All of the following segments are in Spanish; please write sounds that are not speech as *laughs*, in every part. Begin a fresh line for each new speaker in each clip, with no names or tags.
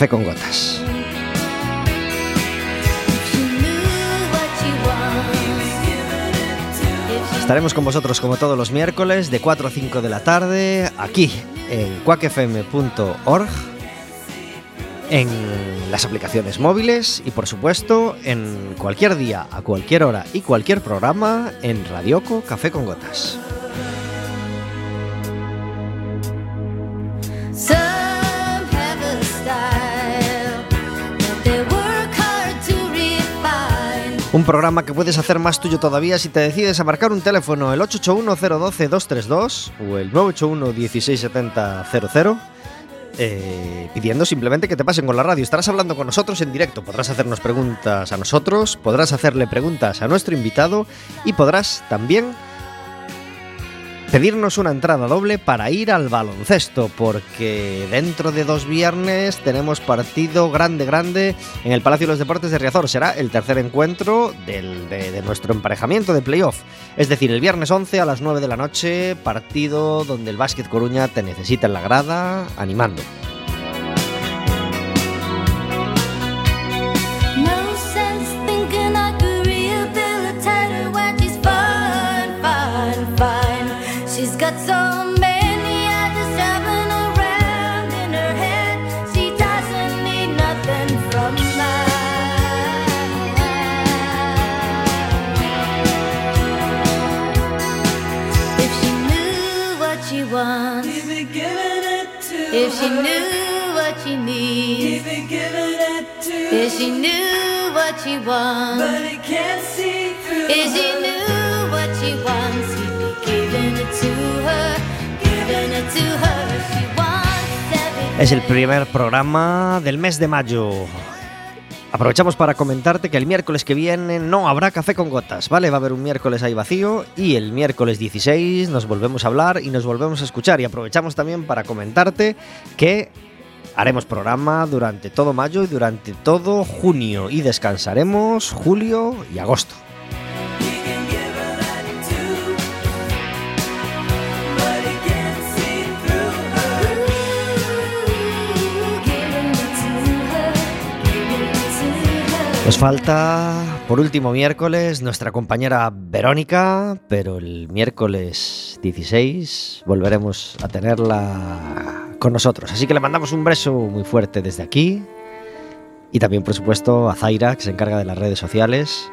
Café con Gotas. Estaremos con vosotros como todos los miércoles de 4 a 5 de la tarde aquí en cuacfm.org, en las aplicaciones móviles y por supuesto en cualquier día, a cualquier hora y cualquier programa en Radioco Café con Gotas. Un programa que puedes hacer más tuyo todavía si te decides a marcar un teléfono el 881-012-232 o el 981-1670-00 eh, pidiendo simplemente que te pasen con la radio. Estarás hablando con nosotros en directo, podrás hacernos preguntas a nosotros, podrás hacerle preguntas a nuestro invitado y podrás también pedirnos una entrada doble para ir al baloncesto, porque dentro de dos viernes tenemos partido grande, grande en el Palacio de los Deportes de Riazor. Será el tercer encuentro de, nuestro emparejamiento de playoff. Es decir, el viernes 11 a las 9 de la noche, partido donde el Básquet Coruña te necesita en la grada animando. She knew what she wants. But it can't see through. If she knew what she wants, he'd be giving it to her, giving it to her. She wants everything. Es el primer programa del mes de mayo. Aprovechamos para comentarte que el miércoles que viene no habrá café con gotas, ¿vale? Va a haber un miércoles ahí vacío y el miércoles 16 nos volvemos a hablar y nos volvemos a escuchar. Y aprovechamos también para comentarte que haremos programa durante todo mayo y durante todo junio y descansaremos julio y agosto. Nos falta, por último miércoles, nuestra compañera Verónica, pero el miércoles 16 volveremos a tenerla con nosotros. Así que le mandamos un beso muy fuerte desde aquí. Y también, por supuesto, a Zaira, que se encarga de las redes sociales.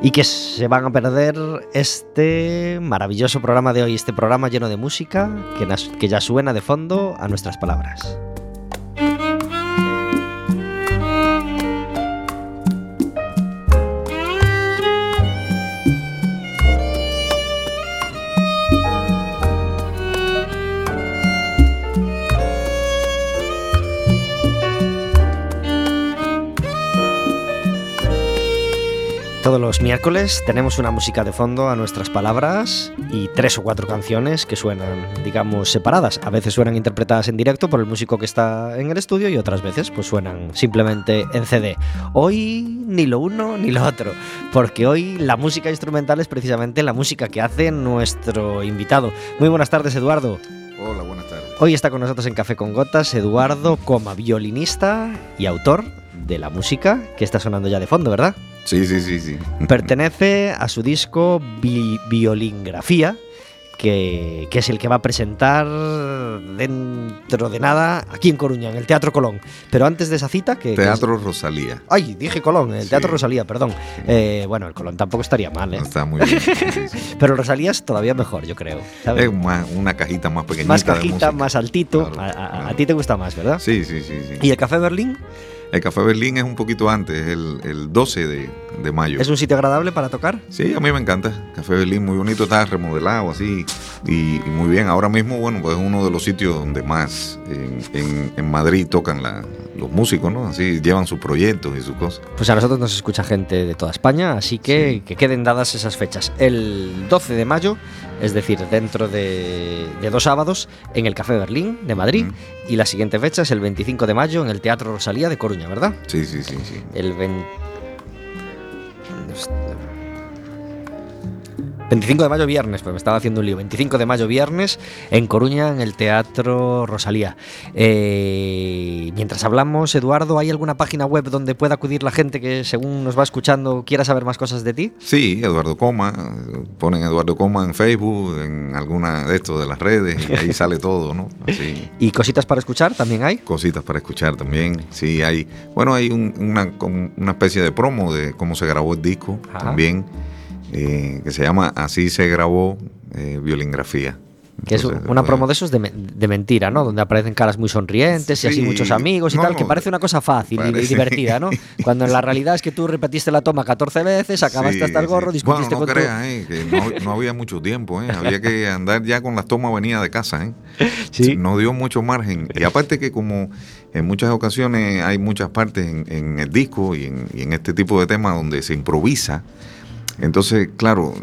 Y que se van a perder este maravilloso programa de hoy, este programa lleno de música que, ya suena de fondo a nuestras palabras. Todos los miércoles tenemos una música de fondo a nuestras palabras y tres o cuatro canciones que suenan, digamos, separadas. A veces suenan interpretadas en directo por el músico que está en el estudio y otras veces pues suenan simplemente en CD. Hoy ni lo uno ni lo otro, porque hoy la música instrumental es precisamente la música que hace nuestro invitado. Muy buenas tardes, Eduardo.
Hola, buenas tardes.
Hoy está con nosotros en Café con Gotas Eduardo como violinista y autor de la música que está sonando ya de fondo, ¿verdad?
Sí, sí, sí, sí. *laughs*
Pertenece a su disco Violingrafía, que, es el que va a presentar dentro de nada aquí en Coruña, en el Teatro Colón. Pero antes de esa cita... que
Teatro Rosalía.
Ay, dije Colón, el Teatro Rosalía, perdón. Eh, bueno, el Colón tampoco estaría mal, ¿eh?
está muy bien. *laughs*
Pero Rosalía es todavía mejor, yo creo.
Es una cajita más pequeñita.
Más cajita, más altito. a, ti te gusta más, ¿verdad?
Sí, sí, sí, sí.
¿Y el Café Berlín?
El Café Berlín es un poquito antes, el, el 12 de, de, mayo.
¿Es un sitio agradable para tocar?
Sí, a mí me encanta. Café Berlín, muy bonito, está remodelado así y, muy bien. Ahora mismo, bueno, pues es uno de los sitios donde más en, en, Madrid tocan los músicos, ¿no? Así llevan sus proyectos y sus cosas.
Pues a nosotros nos escucha gente de toda España, así que que queden dadas esas fechas. El 12 de mayo es decir, dentro de, dos sábados en el Café Berlín de Madrid. Y la siguiente fecha es el 25 de mayo en el Teatro Rosalía de Coruña, ¿verdad?
Sí, sí, sí. sí.
El 25 de mayo viernes, pues me estaba haciendo un lío. 25 de mayo viernes en Coruña, en el Teatro Rosalía. Eh, mientras hablamos, Eduardo, ¿hay alguna página web donde pueda acudir la gente que según nos va escuchando quiera saber más cosas de ti?
Sí, Eduardo Coma. Ponen Eduardo Coma en Facebook, en alguna de estos de las redes, y ahí sale todo, ¿no? *laughs*
¿Y cositas para escuchar también hay?
Cositas para escuchar también, sí, hay. Bueno, hay una, una especie de promo de cómo se grabó el disco también. Eh, que se llama Así se grabó eh, Violingrafía.
Que es una eh, promo de esos de, mentira, ¿no? Donde aparecen caras muy sonrientes y así muchos amigos y tal, que parece una cosa fácil y divertida, ¿no? *laughs* Cuando en la realidad es que tú repetiste la toma 14 veces, acabaste hasta el gorro, discutiste
bueno,
no
creas, eh, que no, había mucho tiempo, ¿eh? Había que andar ya con las tomas venidas de casa, ¿eh? *laughs*
Sí.
No dio mucho margen. Y aparte que como en muchas ocasiones hay muchas partes en, el disco y en, y en este tipo de temas donde se improvisa, entonces, claro,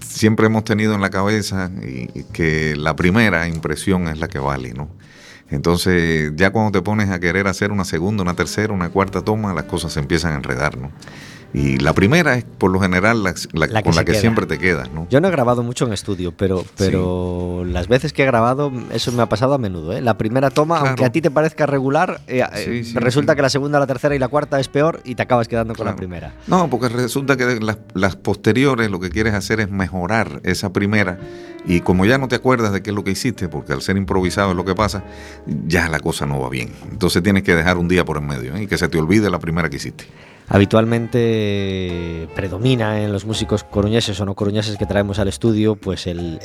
siempre hemos tenido en la cabeza que la primera impresión es la que vale, ¿no? Entonces, ya cuando te pones a querer hacer una segunda, una tercera, una cuarta toma, las cosas se empiezan a enredar, ¿no? Y la primera es por lo general la, con la que siempre te quedas, ¿no?
Yo no he grabado mucho en estudio, pero, pero las veces que he grabado, eso me ha pasado a menudo. ¿eh? La primera toma, aunque a ti te parezca regular, eh, eh, resulta que la segunda, la tercera y la cuarta es peor y te acabas quedando con la primera.
No, porque resulta que las, las posteriores lo que quieres hacer es mejorar esa primera y como ya no te acuerdas de qué es lo que hiciste, porque al ser improvisado es lo que pasa, ya la cosa no va bien. Entonces tienes que dejar un día por en medio y que se te olvide la primera que hiciste
habitualmente predomina en los músicos coruñeses o no coruñeses que traemos al estudio pues el,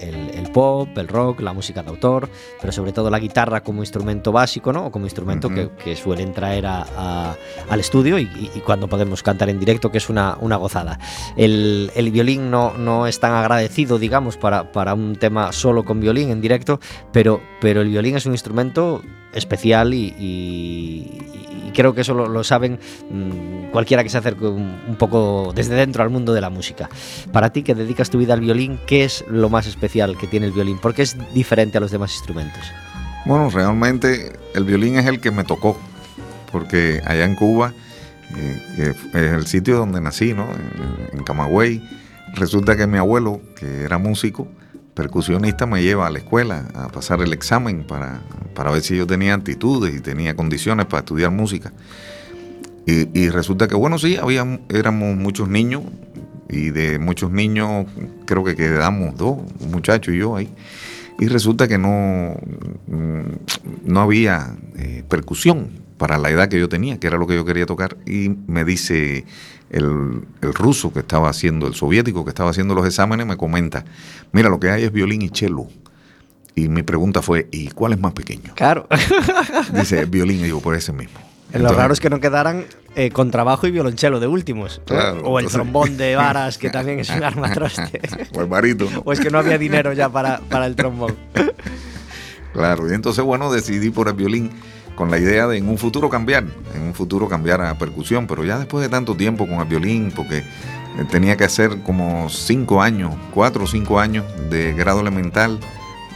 pop, el rock, la música de autor, pero sobre todo la guitarra como instrumento básico ¿no? o como instrumento que, suelen traer al estudio y, cuando podemos cantar en directo que es una, una gozada. El, violín no, no es tan agradecido digamos para, para un tema solo con violín en directo, pero, pero el violín es un instrumento especial y, creo que eso lo, saben mm, cualquiera que se acerque un, poco desde dentro al mundo de la música. Para ti que dedicas tu vida al violín, ¿qué es lo más especial que tiene el violín? ¿Por qué es diferente a los demás instrumentos?
Bueno, realmente el violín es el que me tocó, porque allá en Cuba, eh, es el sitio donde nací, ¿no? en Camagüey, resulta que mi abuelo, que era músico, percusionista me lleva a la escuela a pasar el examen para, ver si yo tenía actitudes y tenía condiciones para estudiar música. Y, resulta que, bueno, sí, había, éramos muchos niños y de muchos niños creo que quedamos dos, un muchacho y yo ahí. Y resulta que no, mm, no había eh, percusión para la edad que yo tenía, que era lo que yo quería tocar. Y me dice el, ruso que estaba haciendo, el soviético que estaba haciendo los exámenes, me comenta, mira, lo que hay es violín y cello. Y mi pregunta fue, ¿y cuál es más pequeño?
Claro. *laughs*
Dice, violín, y digo, por ese mismo.
lo raro es que no quedaran eh, contrabajo y violonchelo de últimos. o el trombón de varas, que *laughs* también es un arma troste. *laughs*
o el barito.
o es que no había dinero ya para, para el trombón.
claro, y entonces, bueno, decidí por el violín con la idea de en un futuro cambiar, en un futuro cambiar a percusión, pero ya después de tanto tiempo con el violín, porque eh, tenía que hacer como cinco años, cuatro o cinco años de grado elemental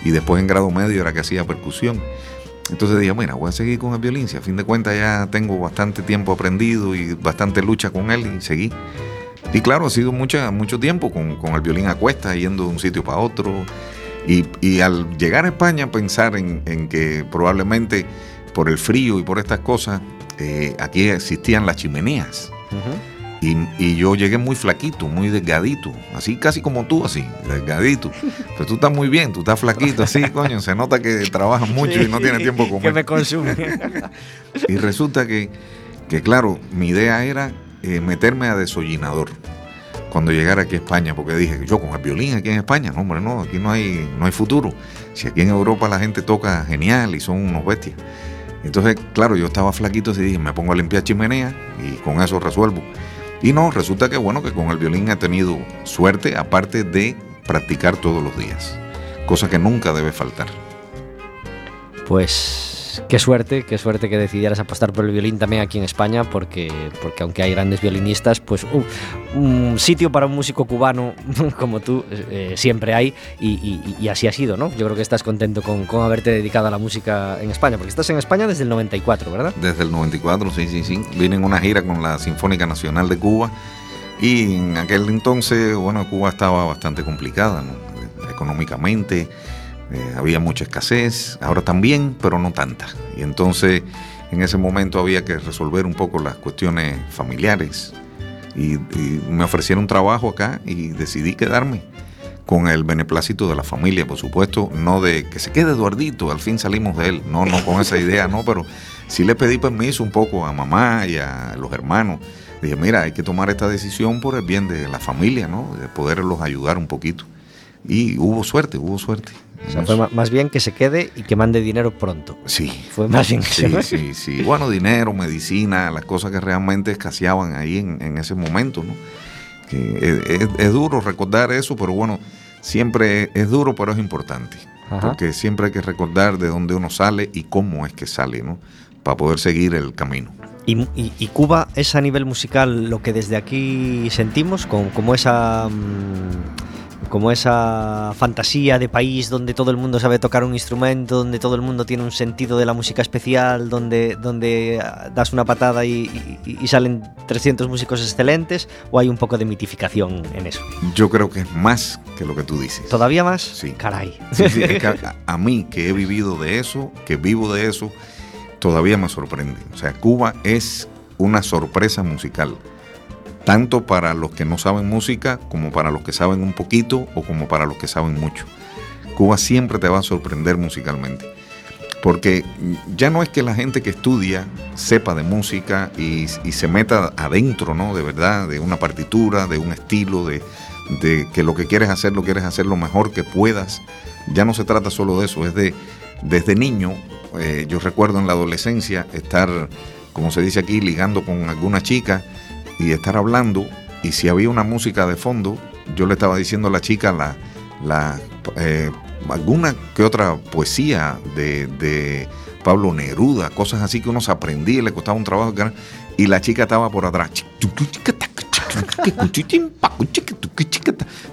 y después en grado medio era que hacía percusión. Entonces dije, mira, voy a seguir con el violín, si a fin de cuentas ya tengo bastante tiempo aprendido y bastante lucha con él y seguí. Y claro, ha sido mucha, mucho tiempo con, el violín a cuesta, yendo de un sitio para otro. Y, al llegar a España pensar en, en que probablemente por el frío y por estas cosas, eh, aquí existían las chimeneas. y, yo llegué muy flaquito, muy delgadito, así casi como tú, así, delgadito. Pero tú estás muy bien, tú estás flaquito, así, *laughs* coño, se nota que trabajas mucho y no tienes tiempo comer.
Que me consume. *laughs*
y resulta que, que, claro, mi idea era eh, meterme a desollinador cuando llegara aquí a España, porque dije, yo con el violín aquí en España, no, hombre, no, aquí no hay, no hay futuro. Si aquí en Europa la gente toca genial y son unos bestias. Entonces, claro, yo estaba flaquito y dije, me pongo a limpiar chimenea y con eso resuelvo. Y no, resulta que bueno, que con el violín he tenido suerte, aparte de practicar todos los días, cosa que nunca debe faltar.
Pues qué suerte, qué suerte que decidieras apostar por el violín también aquí en España, porque, porque aunque hay grandes violinistas, pues un sitio para un músico cubano *laughs* como tú eh, siempre hay y, así ha sido, ¿no? Yo creo que estás contento con, con, haberte dedicado a la música en España, porque estás en España desde el 94, ¿verdad?
Desde el 94, sí, sí, sí. Vine en una gira con la Sinfónica Nacional de Cuba Y en aquel entonces, bueno, Cuba estaba bastante complicada, económicamente, eh, había mucha escasez, ahora también, pero no tanta. Y entonces en ese momento había que resolver un poco las cuestiones familiares. Y, me ofrecieron trabajo acá y decidí quedarme con el beneplácito de la familia, por supuesto, no de que se quede Eduardito, al fin salimos de él, no, no con esa idea, no, pero sí le pedí permiso un poco a mamá y a los hermanos. Dije, mira, hay que tomar esta decisión por el bien de la familia, ¿no? De poderlos ayudar un poquito. Y hubo suerte, hubo suerte.
O sea, fue más bien que se quede y que mande dinero pronto.
Sí.
Fue más bien
Sí, sí, sí. Bueno, dinero, medicina, las cosas que realmente escaseaban ahí en, ese momento, ¿no? Que es, duro recordar eso, pero bueno, siempre es duro, pero es importante. Porque siempre hay que recordar de dónde uno sale y cómo es que sale, ¿no? Para poder seguir el camino.
Y, Cuba es a nivel musical lo que desde aquí sentimos, como esa... Mm, como esa fantasía de país donde todo el mundo sabe tocar un instrumento, donde todo el mundo tiene un sentido de la música especial, donde, donde ah, das una patada y, salen 300 músicos excelentes, o hay un poco de mitificación en eso?
Yo creo que es más que lo que tú dices.
¿Todavía más?
Sí.
Caray. *laughs*
a, mí, que he vivido de eso, que vivo de eso, todavía me sorprende. O sea, Cuba es una sorpresa musical tanto para los que no saben música como para los que saben un poquito o como para los que saben mucho. Cuba siempre te va a sorprender musicalmente. Porque ya no es que la gente que estudia sepa de música y, se meta adentro, ¿no? De verdad, de una partitura, de un estilo, de, que lo que quieres hacer lo quieres hacer lo mejor que puedas. Ya no se trata solo de eso, es de desde niño, eh, yo recuerdo en la adolescencia estar, como se dice aquí, ligando con alguna chica y estar hablando y si había una música de fondo, yo le estaba diciendo a la chica la, eh, alguna que otra poesía de, Pablo Neruda, cosas así que uno se aprendía y le costaba un trabajo y la chica estaba por atrás.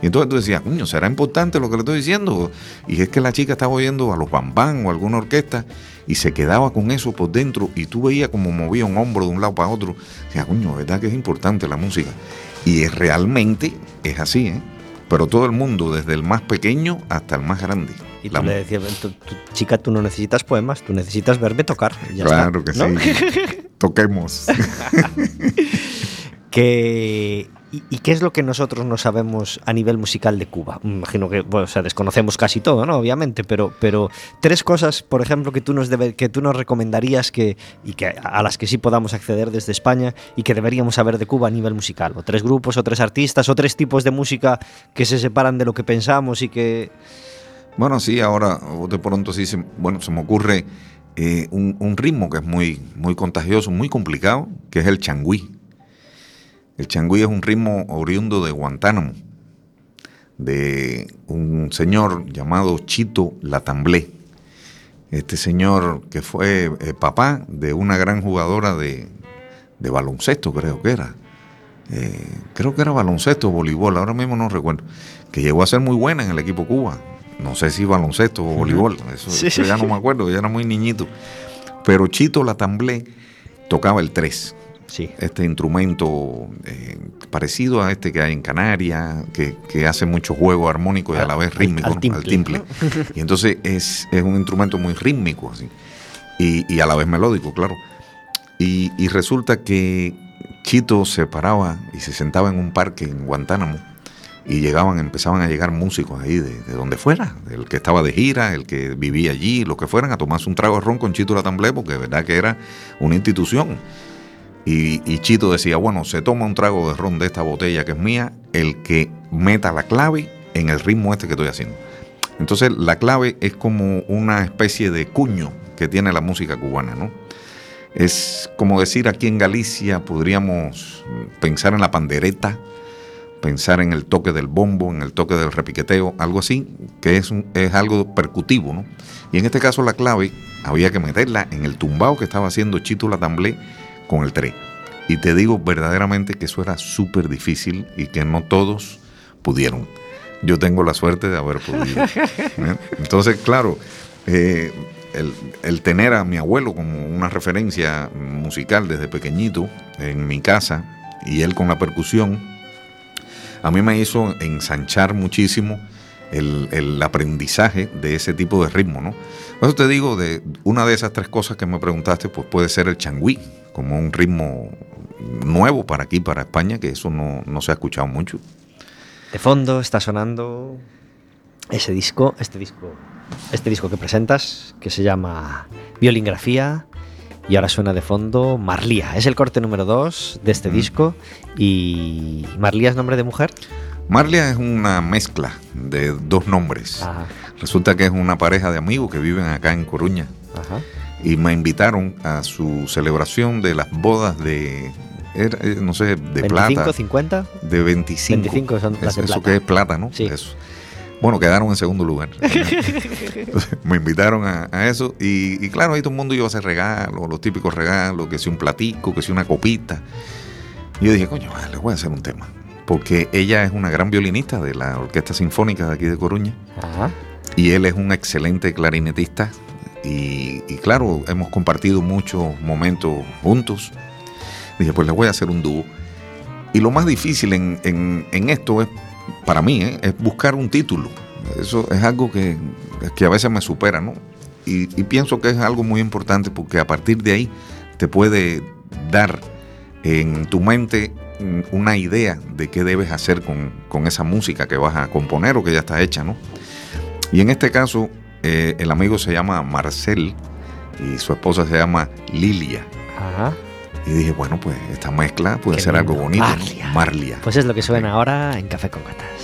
Y entonces tú decías, coño, ¿será importante lo que le estoy diciendo? Y es que la chica estaba oyendo a los bambán o alguna orquesta y se quedaba con eso por dentro y tú veías como movía un hombro de un lado para otro. Decía, coño, ¿verdad que es importante la música? Y es, realmente es así, ¿eh? Pero todo el mundo, desde el más pequeño hasta el más grande.
Y tú le decías, chica, tú no necesitas poemas, tú necesitas verme tocar.
claro que sí. *laughs* Toquemos. *laughs*
que ¿Y, qué es lo que nosotros no sabemos a nivel musical de Cuba? imagino que, o sea, desconocemos casi todo, ¿no? Obviamente, pero, pero tres cosas, por ejemplo, que tú nos, que tú nos recomendarías que, y que a las que sí podamos acceder desde España y que deberíamos saber de Cuba a nivel musical. O tres grupos, o tres artistas, o tres tipos de música que se separan de lo que pensamos y que...
Bueno, sí, ahora de pronto sí, se, bueno, se me ocurre eh, un, un, ritmo que es muy, muy contagioso, muy complicado, que es el changüí. El changüí es un ritmo oriundo de Guantánamo, de un señor llamado Chito Latamblé. Este señor que fue eh, papá de una gran jugadora de, baloncesto, creo que era. Eh, creo que era baloncesto o voleibol, ahora mismo no recuerdo. Que llegó a ser muy buena en el equipo Cuba. No sé si baloncesto o voleibol, eso, ya no me acuerdo, ya era muy niñito. Pero Chito Latamblé tocaba el 3 este instrumento eh, parecido a este que hay en Canarias, que, hace mucho juego armónico y a la vez rítmico, al, timple. *laughs* Y entonces es, un instrumento muy rítmico, así, y, a la vez melódico, claro. Y, resulta que Chito se paraba y se sentaba en un parque en Guantánamo y llegaban, empezaban a llegar músicos ahí de, donde fuera, el que estaba de gira, el que vivía allí, lo que fueran, a tomarse un trago de ron con Chito Latamblé, porque de verdad que era una institución. Y, Chito decía, bueno, se toma un trago de ron de esta botella que es mía, el que meta la clave en el ritmo este que estoy haciendo. Entonces la clave es como una especie de cuño que tiene la música cubana, ¿no? Es como decir aquí en Galicia podríamos pensar en la pandereta, pensar en el toque del bombo, en el toque del repiqueteo, algo así, que es, es algo percutivo, ¿no? Y en este caso la clave había que meterla en el tumbao que estaba haciendo Chito Latamblé con el tren. Y te digo verdaderamente que eso era súper difícil y que no todos pudieron. Yo tengo la suerte de haber podido. *laughs* ¿eh? Entonces, claro, eh, el, tener a mi abuelo como una referencia musical desde pequeñito en mi casa y él con la percusión, a mí me hizo ensanchar muchísimo el, aprendizaje de ese tipo de ritmo, ¿no? Por eso te digo, de una de esas tres cosas que me preguntaste, pues puede ser el changüí, como un ritmo nuevo para aquí, para España, que eso no, no se ha escuchado mucho.
De fondo está sonando ese disco, este disco, este disco que presentas, que se llama Violingrafía, y ahora suena de fondo Marlía. Es el corte número 2 de este disco. ¿Y Marlía es nombre de mujer?
Marlia es una mezcla de dos nombres. Resulta que es una pareja de amigos que viven acá en Coruña. Y me invitaron a su celebración de las bodas de, eh, no sé, de plata.
50?
De 25.
25 son las
Eso que es plata, ¿no? Sí. Eso. Bueno, quedaron en segundo lugar. *laughs* me invitaron a, eso y, claro, ahí todo el mundo iba a hacer regalos, los típicos regalos, que sea un platico, que sea una copita. Y yo dije, coño, le voy a hacer un tema porque ella es una gran violinista de la Orquesta Sinfónica de aquí de Coruña. Y él es un excelente clarinetista. Y, claro, hemos compartido muchos momentos juntos. Dije, pues le voy a hacer un dúo. Y lo más difícil en, esto es, para mí, ¿eh? es buscar un título. Eso es algo que, que a veces me supera, ¿no? Y, y, pienso que es algo muy importante porque a partir de ahí te puede dar en tu mente una idea de qué debes hacer con, esa música que vas a componer o que ya está hecha, ¿no? Y en este caso, eh, el amigo se llama Marcel y su esposa se llama Lilia. Ajá. Y dije, bueno, pues esta mezcla puede ser algo bonito.
Marlia. Marlia. Pues es lo que suena ahora en Café con Gatas.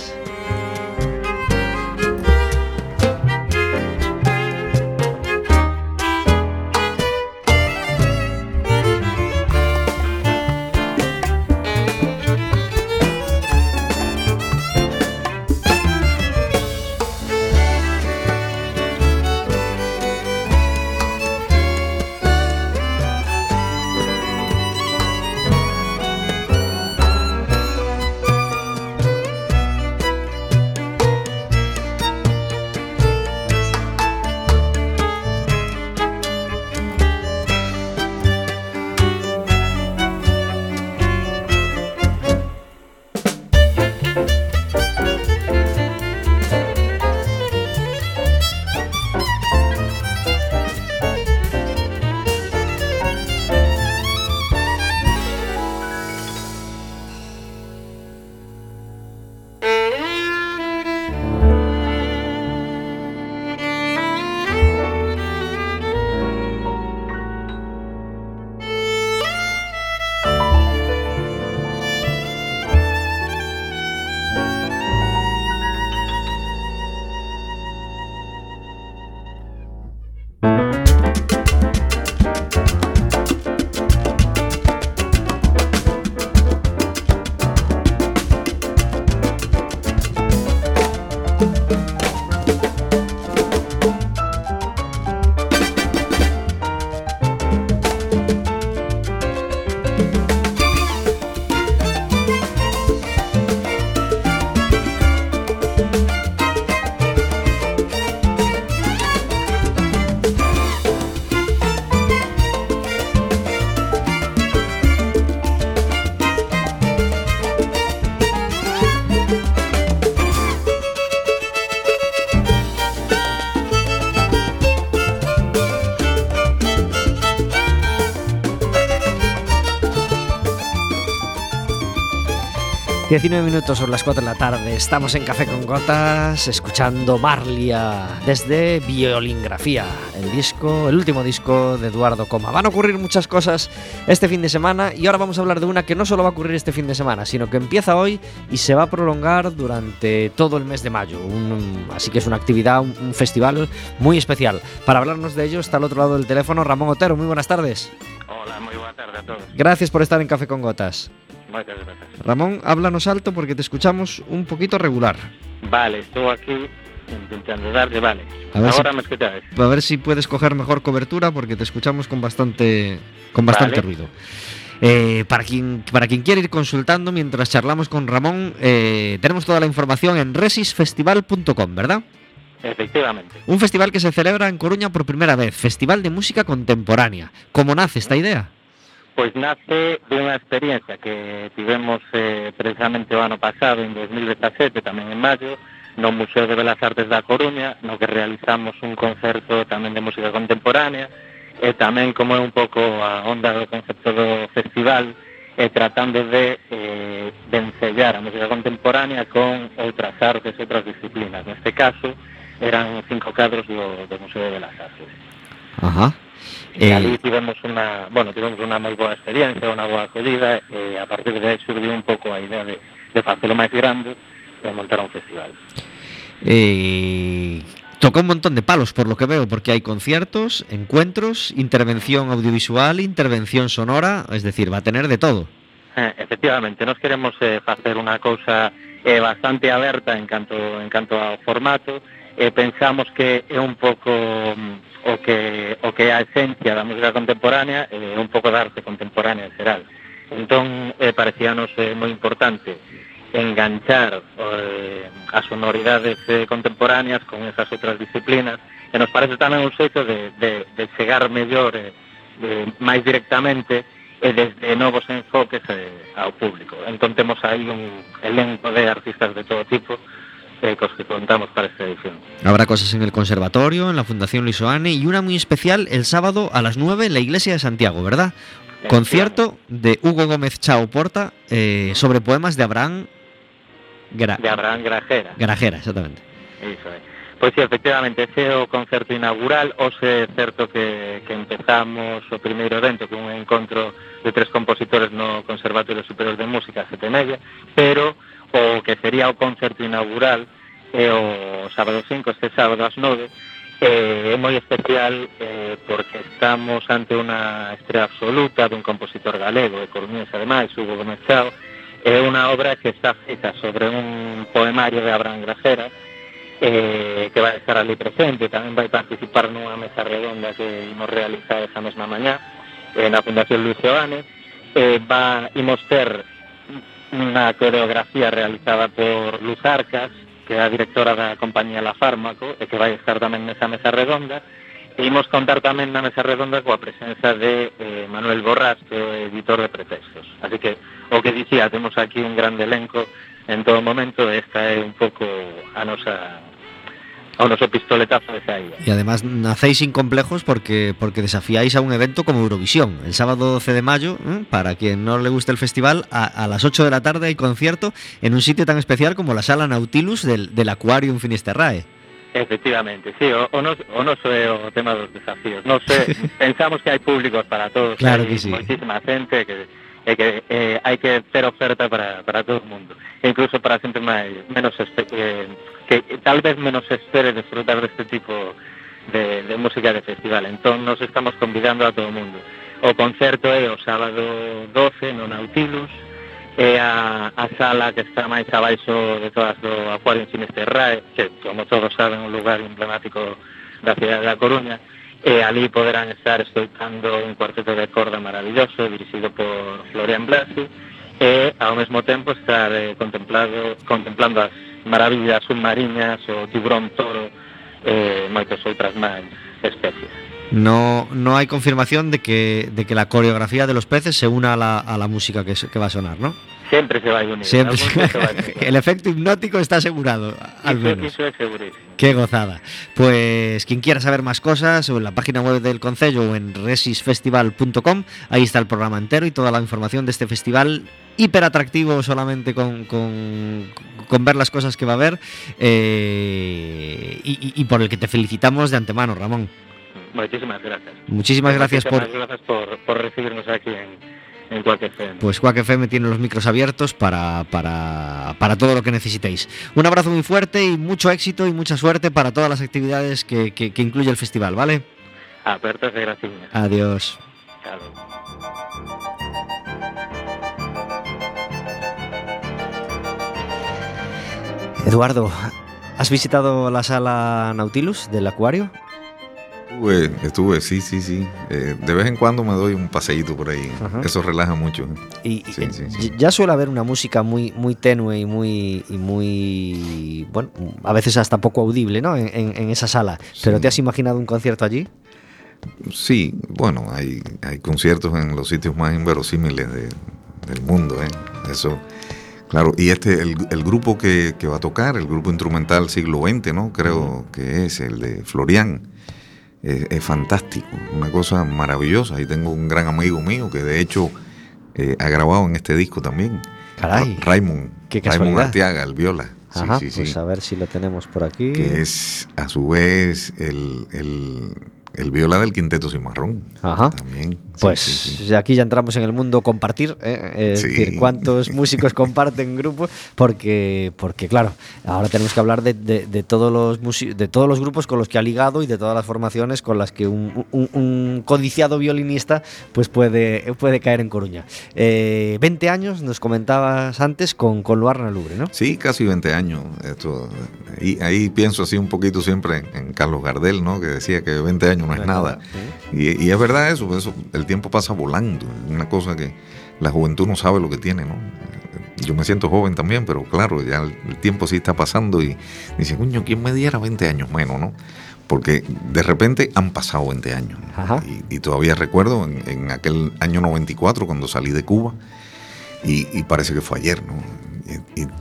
Diecinueve minutos son las 4 de la tarde. Estamos en Café con Gotas escuchando Marlia desde Violingrafía, el disco, el último disco de Eduardo Coma. Van a ocurrir muchas cosas este fin de semana y ahora vamos a hablar de una que no solo va a ocurrir este fin de semana, sino que empieza hoy y se va a prolongar durante todo el mes de mayo. así que es una actividad, un, un festival muy especial. Para hablarnos de ello está al otro lado del teléfono Ramón Otero. Muy buenas tardes.
Hola, muy buenas tardes a todos.
Gracias por estar en Café con Gotas.
Muchas gracias.
Ramón, háblanos alto porque te escuchamos un poquito regular.
Vale, estoy aquí intentando darle, vale. Ahora me escucháis.
A ver si puedes coger mejor cobertura porque te escuchamos con bastante, con bastante ruido. Eh, para, quien, para quien quiera ir consultando mientras charlamos con Ramón, eh, tenemos toda la información en resisfestival.com, ¿verdad?
Efectivamente.
Un festival que se celebra en Coruña por primera vez, Festival de Música Contemporánea. ¿Cómo nace esta idea?
pois nace dunha experiencia que tivemos eh, precisamente o ano pasado, en 2017, tamén en maio, no Museo de Belas Artes da Coruña, no que realizamos un concerto tamén de música contemporánea, e tamén como é un pouco a onda do concepto do festival, e tratando de eh, vencellar a música contemporánea con outras artes e outras disciplinas. Neste caso, eran cinco cadros do, do Museo de Belas Artes.
Ajá.
Eh... ali tivemos unha, bueno, tivemos unha moi boa experiencia, unha boa acollida, e a partir de aí surgiu un pouco a idea de, de facelo máis grande e montar un festival.
Eh, toca un montón de palos por lo que veo, porque hai conciertos, encuentros, intervención audiovisual, intervención sonora, es decir, va a tener de todo.
Eh, efectivamente, nos queremos eh, facer unha cousa eh, bastante aberta en canto en canto ao formato, e pensamos que é un pouco mm, o que, o que é a esencia da música contemporánea e un pouco da arte contemporánea en xeral. Entón, eh, parecíanos eh, moi importante enganchar eh, as sonoridades eh, contemporáneas con esas outras disciplinas e nos parece tamén un xeito de, de, de chegar mellor eh, de, máis directamente e desde novos enfoques eh, ao público. Entón temos aí un elenco de artistas de todo tipo eh, que contamos para esta edición.
Habrá cosas en el conservatorio, en la Fundación Lisoane y una muy especial el sábado a las 9 en la Iglesia de Santiago, ¿verdad? Concierto de Hugo Gómez Chao Porta eh, sobre poemas de Abraham
Gra de Abraham Grajera.
Grajera, exactamente.
Iso é. Pois sí, efectivamente, ese é o concerto inaugural, hoxe é certo que, que empezamos o primeiro evento con un encontro de tres compositores no Conservatorio Superior de Música, sete media, pero o que sería o concerto inaugural é o sábado 5, este sábado ás 9, eh, é moi especial eh, porque estamos ante unha estrela absoluta dun compositor galego e coruñés, ademais, Hugo Gómez Chao, é unha obra que está feita sobre un poemario de Abraham Grajera, eh, que vai estar ali presente, tamén vai participar nunha mesa redonda que imos realizar esa mesma mañá, eh, na Fundación Luis Joanes eh, va, imos ter unha coreografía realizada por Luz Arcas, que é a directora da compañía La Fármaco, e que vai estar tamén nesa mesa redonda, e imos contar tamén na mesa redonda coa presenza de eh, Manuel Borras, que é editor de pretextos. Así que, o que dicía, temos aquí un grande elenco en todo momento, esta é un pouco a nosa ao noso pistoletazo de saída.
Y además nacéis sin complejos porque, porque desafiáis a un evento como Eurovisión. El sábado 12 de mayo, ¿eh? para quien no le guste el festival, a, a, las 8 de la tarde hay concierto en un sitio tan especial como la Sala Nautilus del, del Aquarium Finisterrae.
Efectivamente, sí, o, o, no, o no é o tema dos desafíos. No sé, *laughs* pensamos que hai públicos para todos,
claro que sí.
moitísima xente que e que eh, hai que ter oferta para, para todo o mundo, e incluso para xente máis menos este, eh, que tal vez menos espere disfrutar deste tipo de, de música de festival. Entón, nos estamos convidando a todo o mundo. O concerto é o sábado 12 no Nautilus, é a, a sala que está máis abaixo de todas do Acuario en Sinisterrae, que, como todos saben, un lugar emblemático da cidade da Coruña, E ali poderán estar escoitando un cuarteto de corda maravilloso dirixido por Florian Blasi e ao mesmo tempo estar eh, contemplado, contemplando as maravillas submarinas, o tiburón toro e eh, moitas outras máis especies.
No, no hay confirmación de que, de que la coreografía de los peces se una a la, a la música que, que va a sonar, ¿no?
Siempre se va a unir.
Siempre se... Va *laughs* a unir. El efecto hipnótico está asegurado, al
menos. Eso es segurísimo.
Qué gozada. Pues quien quiera saber más cosas, o en la página web del Concello o en resisfestival.com, ahí está el programa entero y toda la información de este festival hiper atractivo solamente con, con, con ver las cosas que va a haber eh, y, y, por el que te felicitamos de antemano, Ramón.
Muchísimas gracias.
Muchísimas gracias
por... gracias por, por recibirnos aquí en en Quack FM.
Pues Quack FM tiene los micros abiertos para, para, para, todo lo que necesitéis. Un abrazo muy fuerte y mucho éxito y mucha suerte para todas las actividades que, que, que incluye el festival, ¿vale?
Apertas de gracias.
Adiós. Eduardo, ¿has visitado la sala Nautilus del acuario?
Estuve, estuve, sí, sí, sí. Eh, de vez en cuando me doy un paseíto por ahí. Ajá. Eso relaja mucho.
Y, sí, y sí, sí. ya suele haber una música muy, muy tenue y muy, y muy, bueno, a veces hasta poco audible, ¿no? En, en, en esa sala. ¿Pero te has imaginado un concierto allí?
Sí, bueno, hay, hay conciertos en los sitios más inverosímiles del mundo, ¿eh? Eso, claro. Y este, el, grupo que, va a tocar, el grupo instrumental siglo XX, ¿no? Creo que es el de Florian. Es, fantástico, una cosa maravillosa. Y tengo un gran amigo mío que de hecho eh, ha grabado en este disco también.
Caray.
Raymond.
Qué Raymond
Arteaga, el viola.
Ajá, pues a ver si lo tenemos por aquí.
Que es a su vez el, el el viola del quinteto cimarrón.
Ajá. También. Pues aquí ya entramos en el mundo compartir, ¿eh? es decir, cuántos *laughs* músicos comparten grupos, porque, porque claro, ahora tenemos que hablar de, todos los de todos los grupos con los que ha ligado y de todas las formaciones con las que un, codiciado violinista pues puede, puede caer en Coruña. 20 eh, años, nos comentabas antes, con, con Luarna Lubre, ¿no?
Sí, casi 20 años. Esto, y ahí pienso así un poquito siempre en, Carlos Gardel, ¿no? que decía que 20 años no es nada. Y, es verdad eso, eso, el tiempo pasa volando, una cosa que la juventud no sabe lo que tiene, ¿no? Yo me siento joven también, pero claro, ya el, tiempo sí está pasando y dice, coño, ¿quién me diera 20 años menos, no? Porque de repente han pasado 20 años. Y, todavía recuerdo en, aquel año 94 cuando salí de Cuba y, parece que fue ayer, ¿no?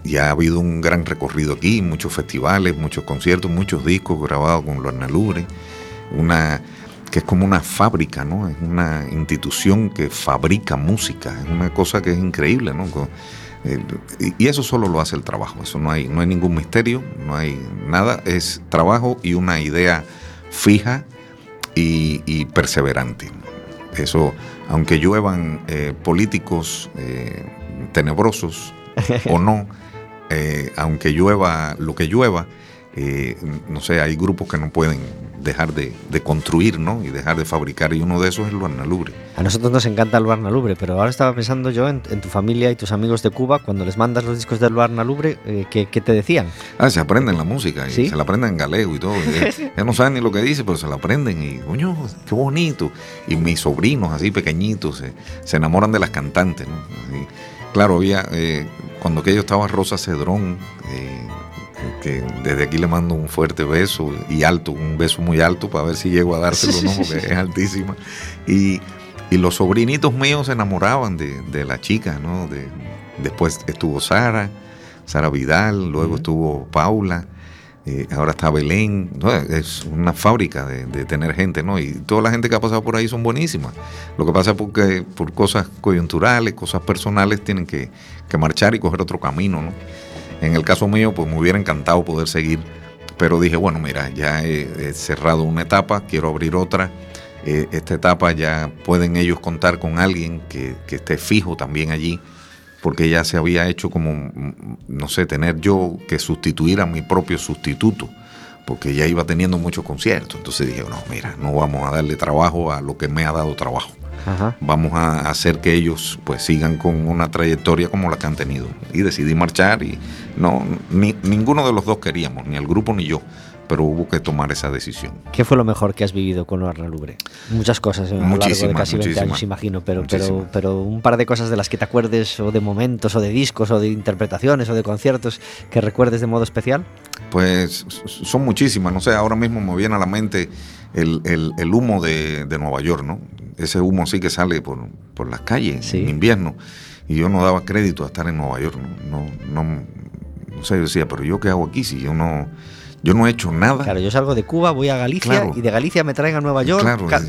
Y, ha habido un gran recorrido aquí, muchos festivales, muchos conciertos, muchos discos grabados con Lorna Lubre, una que es como una fábrica, ¿no? Es una institución que fabrica música, es una cosa que es increíble, ¿no? Eh, y eso solo lo hace el trabajo, eso no hay, no hay ningún misterio, no hay nada, es trabajo y una idea fija y, perseverante. Eso, aunque lluevan eh, políticos eh, tenebrosos *laughs* o no, aunque llueva lo que llueva, no sé, hay grupos que no pueden dejar de, construir ¿no? y dejar de fabricar, y uno de esos es el Lubre.
A nosotros nos encanta el Lubre, pero ahora estaba pensando yo en, tu familia y tus amigos de Cuba, cuando les mandas los discos del Lubre, eh, ¿qué, te decían?
Ah, se aprenden la música, y se la aprenden en galego y todo. *laughs* ya, no saben ni lo que dice, pero se la aprenden, y coño, qué bonito. Y mis sobrinos, así pequeñitos, se, enamoran de las cantantes. ¿no? claro, había, eh, cuando aquello estaba Rosa Cedrón, eh, que desde aquí le mando un fuerte beso y alto, un beso muy alto para ver si llego a dárselo, ¿no? *laughs* Porque es altísima. Y, los sobrinitos míos se enamoraban de, la chica, ¿no? De, después estuvo Sara, Sara Vidal, luego estuvo Paula. Eh, ahora está Belén, es una fábrica de, tener gente, ¿no? Y toda la gente que ha pasado por ahí son buenísimas. Lo que pasa es porque por cosas coyunturales, cosas personales, tienen que, que marchar y coger otro camino, ¿no? En el caso mío, pues me hubiera encantado poder seguir, pero dije, bueno, mira, ya he, cerrado una etapa, quiero abrir otra. Eh, esta etapa ya pueden ellos contar con alguien que, esté fijo también allí, porque ya se había hecho como, no sé, tener yo que sustituir a mi propio sustituto, porque ya iba teniendo muchos conciertos. Entonces dije, no, mira, no vamos a darle trabajo a lo que me ha dado trabajo. Vamos a hacer que ellos pues sigan con una trayectoria como la que han tenido. Y decidí marchar y no, ni, ninguno de los dos queríamos, ni el grupo ni yo pero hubo que tomar esa decisión.
¿Qué fue lo mejor que has vivido con Arna Lubre? Muchas cosas a lo largo de casi 20 años, imagino, pero, pero, pero un par de cosas de las que te acuerdes, o de momentos, o de discos, o de interpretaciones, o de conciertos que recuerdes de modo especial.
Pues son muchísimas, no sé, ahora mismo me viene a la mente el, el, humo de, de, Nueva York, ¿no? Ese humo así que sale por, por las calles en invierno. Y yo no daba crédito a estar en Nueva York, no, no, no, sé, yo decía, pero yo qué hago aquí si yo no yo no he hecho nada.
Claro, yo salgo de Cuba, voy a Galicia y de Galicia me traen a Nueva York,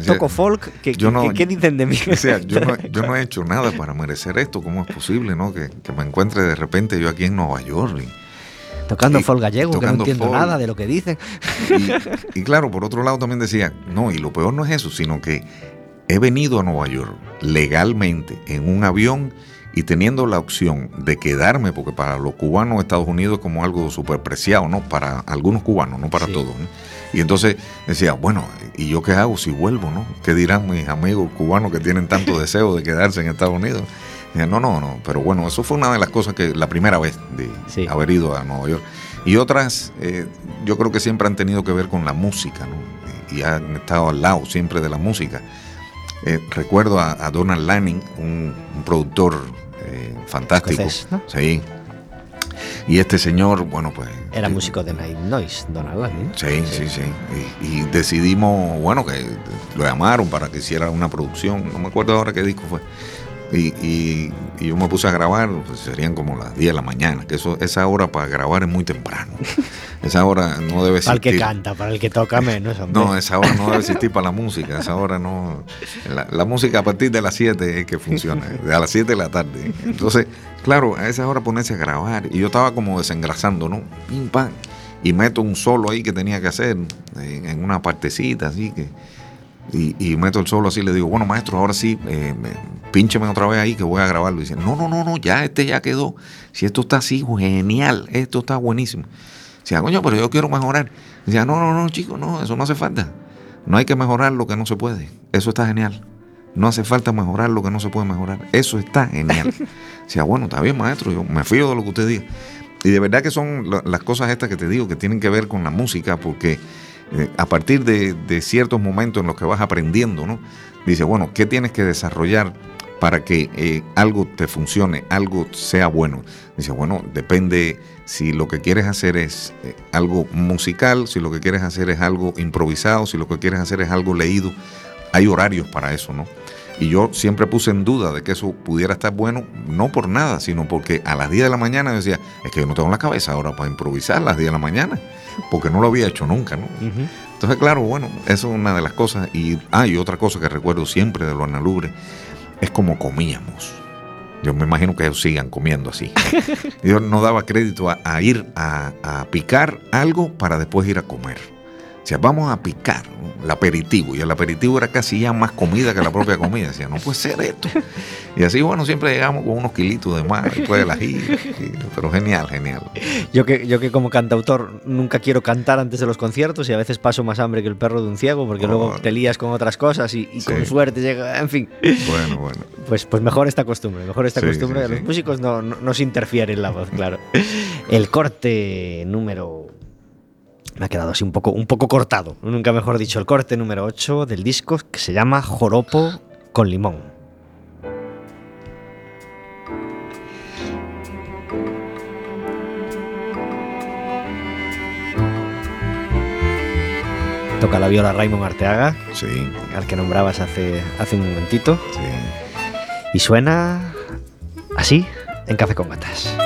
toco folk. ¿Qué, ¿qué, dicen de mí? *laughs*
O sea, yo no, he *laughs* hecho nada para merecer esto. ¿Cómo es posible no que, me encuentre de repente yo aquí en Nueva York?
Tocando folk gallego, que no entiendo nada de lo que dicen.
Y, y, claro, por otro lado también decía, no, y lo peor no es eso, sino que he venido a Nueva York legalmente en un avión y teniendo la opción de quedarme, porque para los cubanos Estados Unidos es como algo súper preciado, ¿no? Para algunos cubanos, no para todos. Y entonces decía, bueno, ¿y yo qué hago si vuelvo, no? ¿Qué dirán mis amigos cubanos que tienen tanto *laughs* deseo de quedarse en Estados Unidos? Y no, no, no, pero bueno, eso fue una de las cosas que la primera vez de haber ido a Nueva York. Y otras, eh, yo creo que siempre han tenido que ver con la música, ¿no? Y han estado al lado siempre de la música. Eh, recuerdo a, Donald Lanning, un productor eh, fantástico. Sí. Y este señor, bueno, pues...
Era músico de Night Noise, Don Alan,
Sí, sí, sí. Y, decidimos, bueno, que lo llamaron para que hiciera una producción. No me acuerdo ahora qué disco fue. Y, yo me puse a grabar, pues serían como las 10 de la mañana, que eso esa hora para grabar es muy temprano. *laughs* Esa hora no debe existir.
Para el que canta, para el que toca menos.
No, esa hora no debe existir para la música. Esa hora no. La, música a partir de las 7 es que funciona, a las 7 de la tarde. Entonces, claro, a esa hora ponerse a grabar. Y yo estaba como desengrasando, ¿no? Pim, pam. Y meto un solo ahí que tenía que hacer, en, una partecita, así que. Y, meto el solo así, le digo, bueno, maestro, ahora sí, eh, píncheme otra vez ahí que voy a grabarlo. Y dice, no, no, no, no, ya este ya quedó. Si esto está así, genial, esto está buenísimo. Decía, coño, pero yo quiero mejorar. Decía, no, no, no, chicos, no, eso no hace falta. No hay que mejorar lo que no se puede. Eso está genial. No hace falta mejorar lo que no se puede mejorar. Eso está genial. *laughs* Decía, bueno, está bien, maestro, yo me fío de lo que usted diga. Y de verdad que son las cosas estas que te digo que tienen que ver con la música, porque eh, a partir de, ciertos momentos en los que vas aprendiendo, ¿no? Dice, bueno, ¿qué tienes que desarrollar para que eh, algo te funcione, algo sea bueno. Dice, bueno, depende si lo que quieres hacer es eh, algo musical, si lo que quieres hacer es algo improvisado, si lo que quieres hacer es algo leído. Hay horarios para eso, ¿no? Y yo siempre puse en duda de que eso pudiera estar bueno, no por nada, sino porque a las 10 de la mañana decía, es que yo no tengo la cabeza ahora para improvisar a las 10 de la mañana, porque no lo había hecho nunca, ¿no? Entonces, claro, bueno, eso es una de las cosas. Y hay ah, otra cosa que recuerdo siempre de los analubres es como comíamos. Yo me imagino que ellos sigan comiendo así. *laughs* Yo no daba crédito a, ir a, a, picar algo para después ir a comer. O sea, vamos a picar el aperitivo. Y el aperitivo era casi ya más comida que la propia comida. Decía, no puede ser esto. Y así, bueno, siempre llegamos con unos kilitos de más después del ají. Pero genial, genial.
Yo que, yo que como cantautor nunca quiero cantar antes de los conciertos y a veces paso más hambre que el perro de un ciego porque luego te lías con otras cosas y, con suerte llega, en fin.
Bueno, bueno.
Pues, pues mejor esta costumbre, mejor esta costumbre. a los músicos no, no, no se interfiere en la voz, claro. El corte número me ha quedado así un poco, un poco cortado, nunca mejor dicho, el corte número 8 del disco que se llama Joropo con limón. Toca la viola Raymond Arteaga,
sí.
al que nombrabas hace, hace un momentito.
Sí.
Y suena así en Café con Gatas.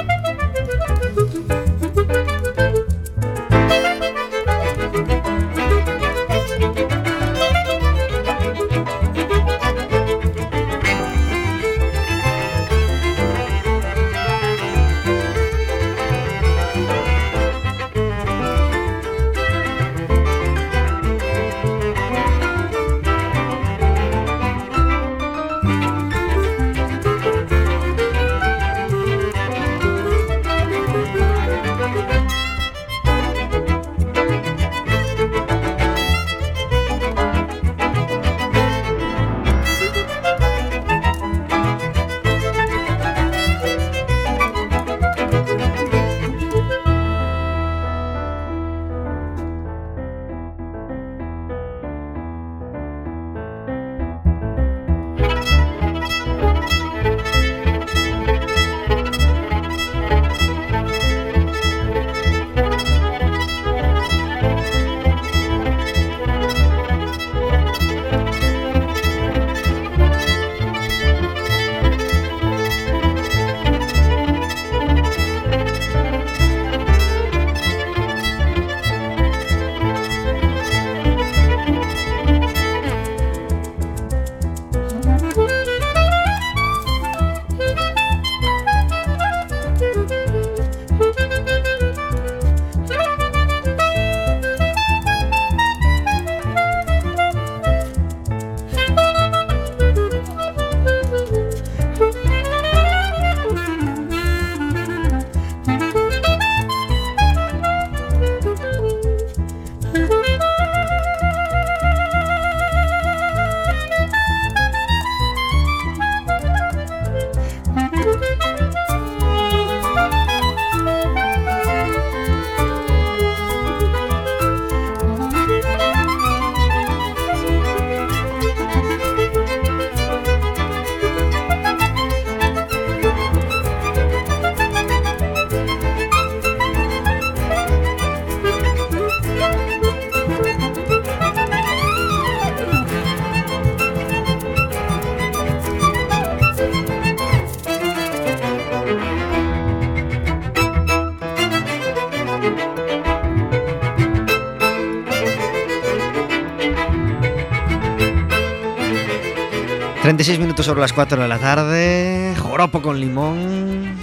Minutos sobre las 4 de la tarde, joropo con limón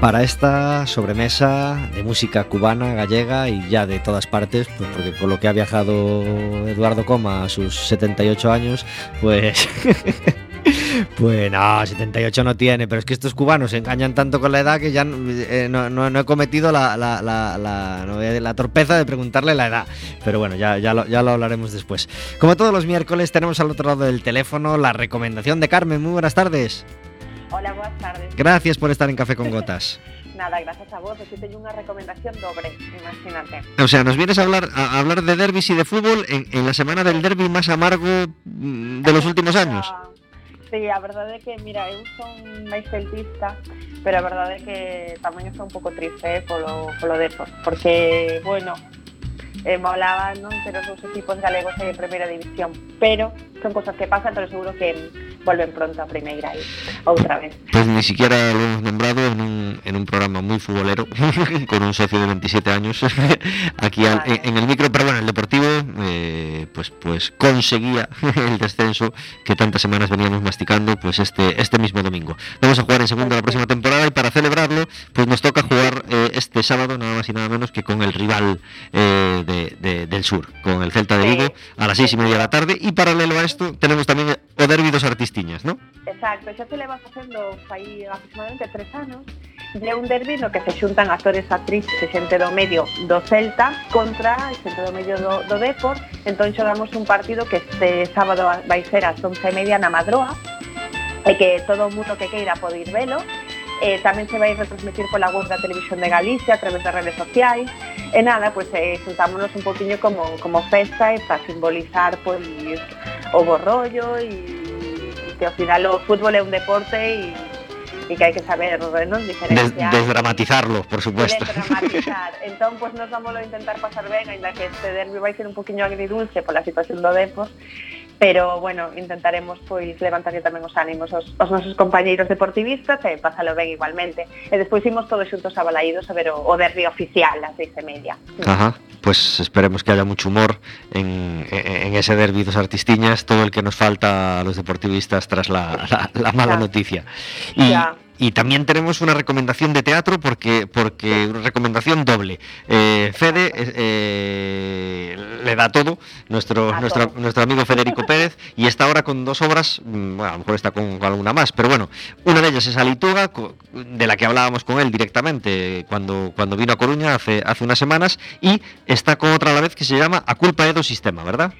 para esta sobremesa de música cubana, gallega y ya de todas partes, pues porque con lo que ha viajado Eduardo Coma a sus 78 años, pues *laughs* *laughs* Pues no, 78 no tiene, pero es que estos cubanos se engañan tanto con la edad que ya eh, no, he cometido la, la, torpeza de preguntarle la edad. Pero bueno, ya, ya, lo, ya lo hablaremos después. Como todos los miércoles, tenemos al otro lado del teléfono la recomendación de Carmen. Muy buenas tardes.
Hola, buenas tardes.
Gracias por estar en Café con Gotas. *laughs*
Nada, gracias a vos. Aquí tengo una recomendación doble, imagínate.
O sea, nos vienes a hablar, a hablar de derbis y de fútbol en, en la semana del derby más amargo mm, de los últimos años.
Sí, a verdade é que, mira, eu son máis celtista, pero a verdade é que tamén estou un pouco triste eh, polo, polo Depor, porque, bueno, eh, molaba non ter os equipos galegos en primeira división, pero son cosas que pasan, pero seguro que vuelven pronto a primera y otra vez.
Pues ni siquiera lo hemos nombrado en un, en un programa muy futbolero, *laughs* con un socio de 27 años *laughs* aquí en, el micro, pero bueno, el Deportivo eh, pues, pues conseguía *laughs* el descenso que tantas semanas veníamos masticando pues este, este mismo domingo. Vamos a jugar en segundo la próxima temporada y para celebrarlo pues nos toca jugar eh, este sábado nada más y nada menos que con el rival eh, de, de, del sur, con el Celta de Vigo, a las seis y media de la tarde. Y paralelo a esto tenemos también eh, o derbi dos artistiñas, ¿no?
Exacto, xa se leva facendo fai aproximadamente tres anos de un derbi no que se xuntan actores, actrices. E xente do medio do Celta contra xente do medio do, do Depor entón xogamos un partido que este sábado vai ser ás 11 e media na Madroa e que todo o mundo que queira pode ir velo eh, tamén se vai retransmitir pola web da Televisión de Galicia a través das redes sociais e nada, pois eh, juntámonos un poquinho como, como festa e para simbolizar pois o borrollo e que ao final o fútbol é un deporte e e que hai que saber diferenciar.
Des desdramatizarlo, por supuesto.
Desdramatizar. *laughs* entón, pues, nos vamos a intentar pasar ben, ainda que este derbi vai ser un poquinho agridulce pola situación do Depos, pero bueno, intentaremos pois levantar tamén os ánimos aos, aos nosos compañeiros deportivistas e pasalo ben igualmente. E despois imos todos xuntos a Balaídos a ver o, o derbi oficial ás seis e media.
Ajá, pues esperemos que haya mucho humor en, en, en ese derbi dos artistiñas, todo el que nos falta a los deportivistas tras la, la, la mala ya. noticia. Y, ya. Y también tenemos una recomendación de teatro porque, porque una recomendación doble. Eh, Fede eh, le da todo, nuestro, nuestro, nuestro amigo Federico *laughs* Pérez, y está ahora con dos obras, mm, bueno, a lo mejor está con, alguna más, pero bueno, una de ellas es Alituga, de la que hablábamos con él directamente cuando, cuando vino a Coruña hace, hace unas semanas, y está con otra a la vez que se llama A culpa de sistema, ¿verdad?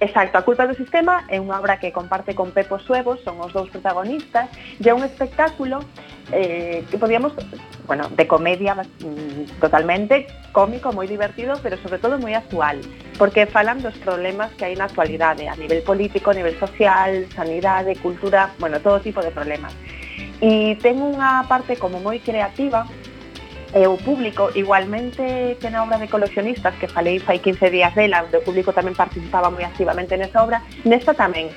Exacto, a culpa do sistema é unha obra que comparte con Pepo Suevos, son os dous protagonistas, e é un espectáculo eh, que podíamos, bueno, de comedia mm, totalmente, cómico, moi divertido, pero sobre todo moi actual, porque falan dos problemas que hai na actualidade, eh, a nivel político, a nivel social, sanidade, eh, cultura, bueno, todo tipo de problemas. E ten unha parte como moi creativa, e o público, igualmente que na obra de coleccionistas que falei fai 15 días dela, onde o público tamén participaba moi activamente nesa obra, nesta tamén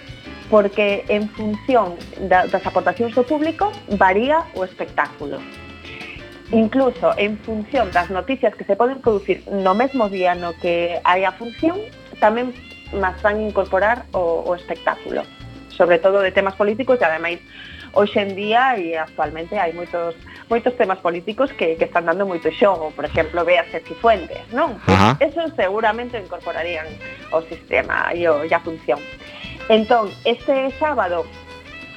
porque en función da, das aportacións do público varía o espectáculo. Incluso en función das noticias que se poden producir no mesmo día no que hai a función, tamén máis van incorporar o, o espectáculo, sobre todo de temas políticos e ademais hoxe en día e actualmente hai moitos moitos temas políticos que, que están dando moito xogo, por exemplo, véase Cifuentes, non? Ajá. Eso seguramente incorporarían o sistema e, o, e a función. Entón, este sábado,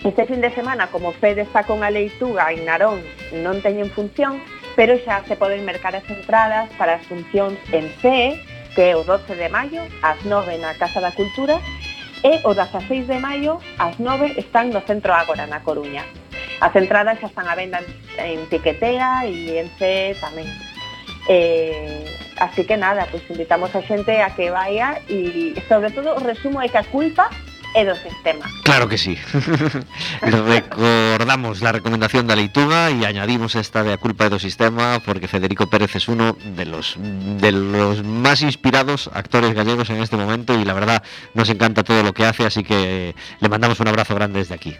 este fin de semana, como Fede está con a leituga en Narón, non teñen función, pero xa se poden mercar as entradas para as funcións en CE, que é o 12 de maio, ás 9 na Casa da Cultura, e o 16 de maio, ás 9, están no Centro Ágora, na Coruña. As entradas xa están á venda en Tiquetea e en CE tamén. Eh, así que nada, pues invitamos a xente a que vaya e sobre todo o resumo é que a culpa é do sistema.
Claro que sí. *laughs* Recordamos la recomendación da Leituga e añadimos esta de a culpa é do sistema porque Federico Pérez es uno de los de los más inspirados actores gallegos en este momento y la verdad nos encanta todo lo que hace, así que le mandamos un abrazo grande desde aquí.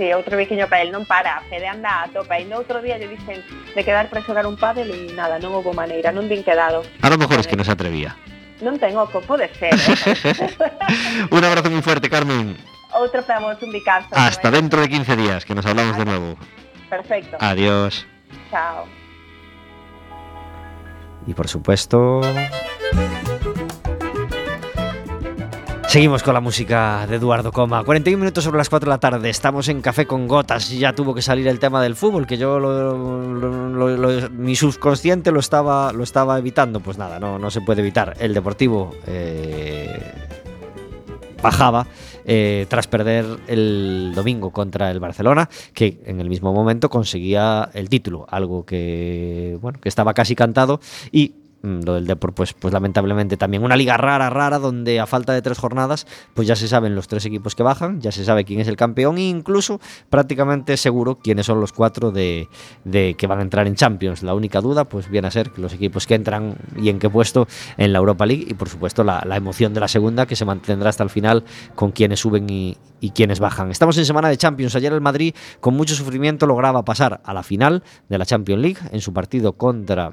Sí, outro biquiño para el non para, Fede anda a topa e no outro día lle dicen de quedar para xogar un pádel e nada, non houve maneira, non din quedado.
A lo mejor es que non se atrevía.
Non ten oco, pode ser. Eh? *laughs*
un abrazo moi fuerte, Carmen.
Otro para vos, un bicazo.
Hasta dentro de 15 días, que nos hablamos de nuevo.
Perfecto.
Adiós.
Chao.
Y por supuesto... Seguimos con la música de Eduardo Coma. 41 minutos sobre las 4 de la tarde. Estamos en Café con Gotas. Ya tuvo que salir el tema del fútbol, que yo mi subconsciente lo estaba, lo estaba evitando. Pues nada, no, no se puede evitar. El Deportivo eh, bajaba eh, tras perder el domingo contra el Barcelona, que en el mismo momento conseguía el título, algo que bueno que estaba casi cantado y lo del Depor, pues, pues lamentablemente también una liga rara, rara, donde a falta de tres jornadas, pues ya se saben los tres equipos que bajan, ya se sabe quién es el campeón e incluso prácticamente seguro quiénes son los cuatro de, que van a entrar en Champions. La única duda, pues viene a ser que los equipos que entran y en qué puesto en la Europa League y por supuesto la, emoción de la segunda que se mantendrá hasta el final con quienes suben y, y quienes bajan. Estamos en semana de Champions. Ayer el Madrid con mucho sufrimiento lograba pasar a la final de la Champions League en su partido contra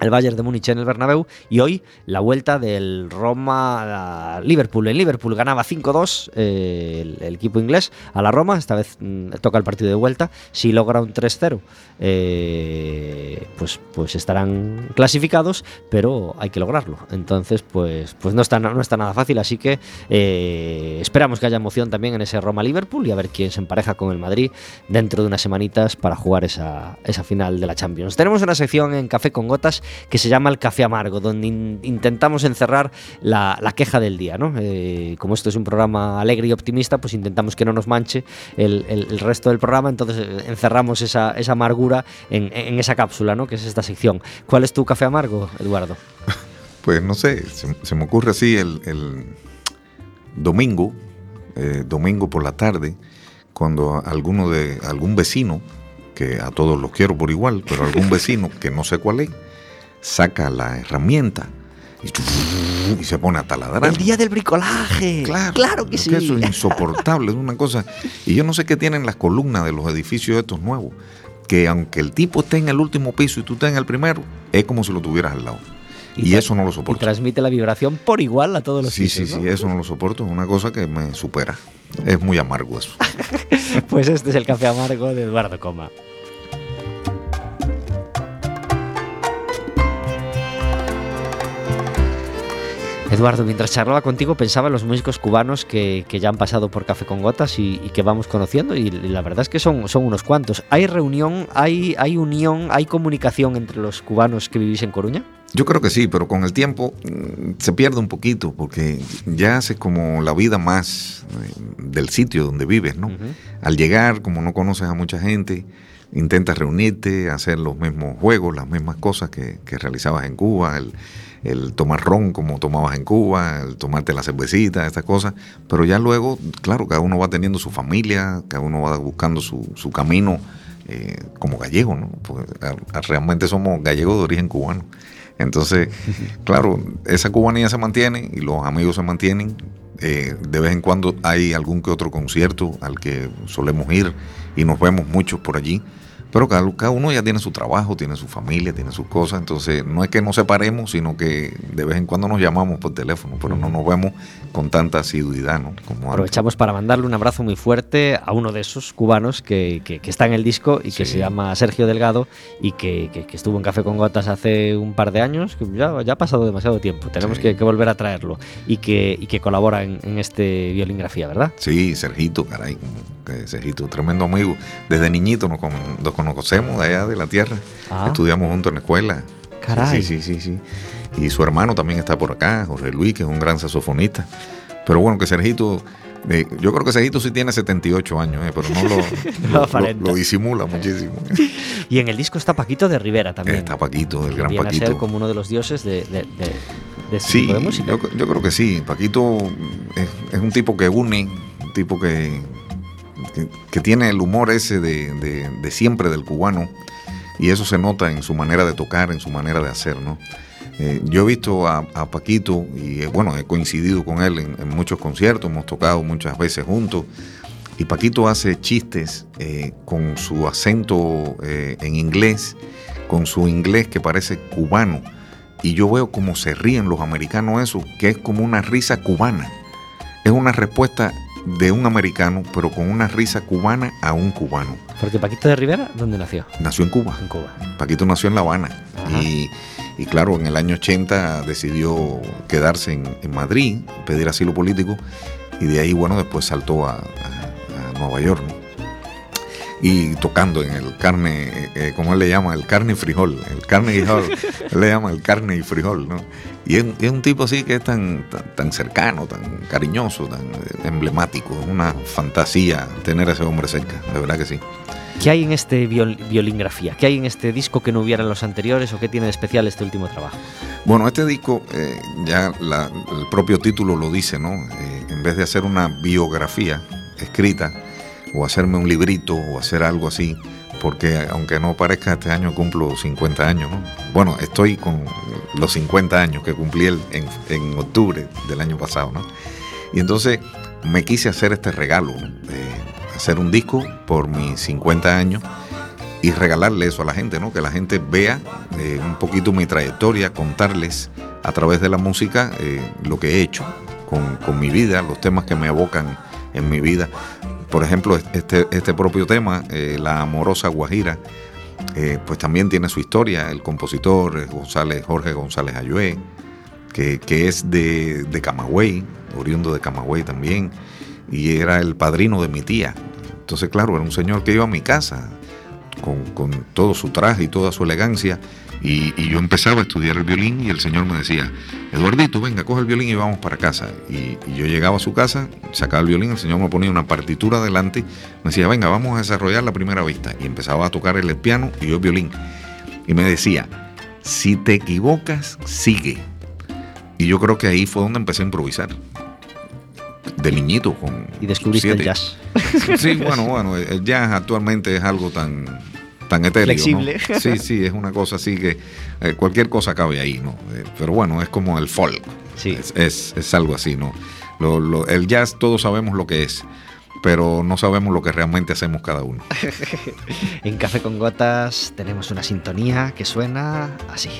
el Bayern de Múnich en el Bernabéu y hoy la vuelta del Roma a Liverpool. En Liverpool ganaba 5-2 eh, el, equipo inglés a la Roma, esta vez mm, toca el partido de vuelta. Si logra un 3-0, eh, pues, pues estarán clasificados, pero hay que lograrlo. Entonces, pues, pues no, está, nada fácil, así que eh, esperamos que haya emoción también en ese Roma-Liverpool y a ver quién se empareja con el Madrid dentro de unas semanitas para jugar esa, esa final de la Champions. Tenemos una sección en Café con Gotas que se llama El Café Amargo, donde intentamos encerrar la, queja del día. ¿no? Eh, como esto es un programa alegre y optimista, pues intentamos que no nos manche el, resto del programa, entonces eh, encerramos esa, amargura en, esa cápsula, ¿no? que es esta sección. ¿Cuál es tu café amargo, Eduardo? *laughs*
Pues no sé, se, me ocurre así el, domingo, eh, domingo por la tarde, cuando alguno de algún vecino, que a todos los quiero por igual, pero algún *laughs* vecino que no sé cuál es, saca la herramienta y, se pone a taladrar.
El día del bricolaje.
Claro,
claro que sí.
eso es insoportable, es una cosa. Y yo no sé qué tienen las columnas de los edificios estos nuevos, que aunque el tipo esté en el último piso y tú estés en el primero, es como si lo tuvieras al lado. Y, eso no lo soporto.
Y transmite la vibración por igual a todos los
Sí, sí, sí, eso no lo soporto. Es una cosa que me supera. Es muy amargo eso. *laughs*
pues este es el café amargo de Eduardo Coma. Eduardo, mientras charlaba contigo pensaba en los músicos cubanos que, ya han pasado por Café con Gotas y, que vamos conociendo y, la verdad es que son, son unos cuantos. ¿Hay reunión, hay, hay unión, hay comunicación entre los cubanos que vivís en Coruña?
Yo creo que sí, pero con el tiempo mm, se pierde un poquito porque ya hace como la vida más eh, del sitio donde vives, ¿no? Al llegar, como no conoces a mucha gente, intentas reunirte, hacer los mismos juegos, las mismas cosas que, que realizabas en Cuba, el, el tomar ron como tomabas en Cuba, el tomarte la cervecita, estas cosas, pero ya luego, claro, cada uno va teniendo su familia, cada uno va buscando su, su camino eh, como gallego, ¿no? Porque realmente somos gallegos de origen cubano. Entonces, *laughs* claro, esa cubanía se mantiene y los amigos se mantienen. Eh, de vez en cuando hay algún que otro concierto al que solemos ir y nos vemos muchos por allí. Pero cada, uno ya tiene su trabajo, tiene su familia, tiene sus cosas, entonces no es que nos separemos, sino que de vez en cuando nos llamamos por teléfono, pero no nos vemos con tanta asiduidad. ¿no?
Como Aprovechamos para mandarle un abrazo muy fuerte a uno de esos cubanos que, que, está en el disco y que se llama Sergio Delgado y que, que, estuvo en Café con Gotas hace un par de años, que ya, ya ha pasado demasiado tiempo, tenemos que, volver a traerlo y que, y que colabora en, en este violingrafía, ¿verdad?
Sí, Sergito, caray, Sergito, tremendo amigo. Desde niñito nos, nos conocemos de allá de la tierra. Ah. Estudiamos juntos en la escuela.
Caray.
Sí, sí, sí, sí. Y su hermano también está por acá, José Luis, que es un gran saxofonista. Pero bueno, que Sergito, eh, yo creo que Sergito sí tiene 78 años, eh, pero no lo, *laughs* lo, disimula muchísimo.
Y en el disco está Paquito de Rivera también.
Está Paquito, el gran
Viene
Paquito.
A ser como uno de los dioses de, de, este
sí,
tipo de música.
Yo, yo, creo que sí. Paquito es, es un tipo que une, un tipo que, que, tiene el humor ese de, siempre del cubano y eso se nota en su manera de tocar, en su manera de hacer, ¿no? Eh, yo he visto a, Paquito y eh, bueno, he coincidido con él en, muchos conciertos, hemos tocado muchas veces juntos y Paquito hace chistes eh, con su acento en inglés, con su inglés que parece cubano y yo veo cómo se ríen los americanos eso, que es como una risa cubana es una respuesta de un americano, pero con una risa cubana a un cubano.
Porque Paquito de Rivera, ¿dónde nació?
Nació en Cuba.
En Cuba.
Paquito nació en La Habana. Y, y, claro, en el año 80 decidió quedarse en, en, Madrid, pedir asilo político, y de ahí, bueno, después saltó a, a, a Nueva York. ¿no? Y tocando en el carne, eh, como él le llama, el carne y frijol, el carne y frijol, él *laughs* le llama el carne y frijol, ¿no? Y es, es un tipo así que es tan, tan, tan, cercano, tan cariñoso, tan emblemático, es una fantasía tener a ese hombre cerca, de verdad que sí.
¿Qué hay en este viol, violingrafía? ¿Qué hay en este disco que no hubiera en los anteriores o qué tiene de especial este último trabajo?
Bueno, este disco, eh, ya la, el propio título lo dice, ¿no? Eh, en vez de hacer una biografía escrita, o hacerme un librito o hacer algo así, porque aunque no parezca, este año cumplo 50 años, ¿no? Bueno, estoy con los 50 años que cumplí en, en, octubre del año pasado, ¿no? Y entonces me quise hacer este regalo, hacer un disco por mis 50 años y regalarle eso a la gente, ¿no? Que la gente vea eh, un poquito mi trayectoria, contarles a través de la música eh, lo que he hecho con, con mi vida, los temas que me evocan en mi vida por ejemplo, este, este propio tema, eh, La amorosa Guajira, eh, pues también tiene su historia. El compositor González, Jorge González Ayué, que, que es de, de, Camagüey, oriundo de Camagüey también, y era el padrino de mi tía. Entonces, claro, era un señor que iba a mi casa con, con todo su traje y toda su elegancia. Y, y, yo empezaba a estudiar el violín y el señor me decía, Eduardito, venga, coge el violín y vamos para casa. Y, y, yo llegaba a su casa, sacaba el violín, el señor me ponía una partitura delante, me decía, venga, vamos a desarrollar la primera vista. Y empezaba a tocar el piano y yo el violín. Y me decía, si te equivocas, sigue. Y yo creo que ahí fue donde empecé a improvisar. De niñito con...
Y descubriste siete. el jazz.
Sí, bueno, bueno, el jazz actualmente es algo tan tan etéreo.
Flexible.
¿no? Sí, sí, es una cosa así que eh, cualquier cosa cabe ahí, ¿no? Eh, pero bueno, es como el folk.
Sí.
Es, es, es algo así, ¿no? Lo, lo, el jazz todos sabemos lo que es, pero no sabemos lo que realmente hacemos cada uno. *laughs*
en Café con Gotas tenemos una sintonía que suena así.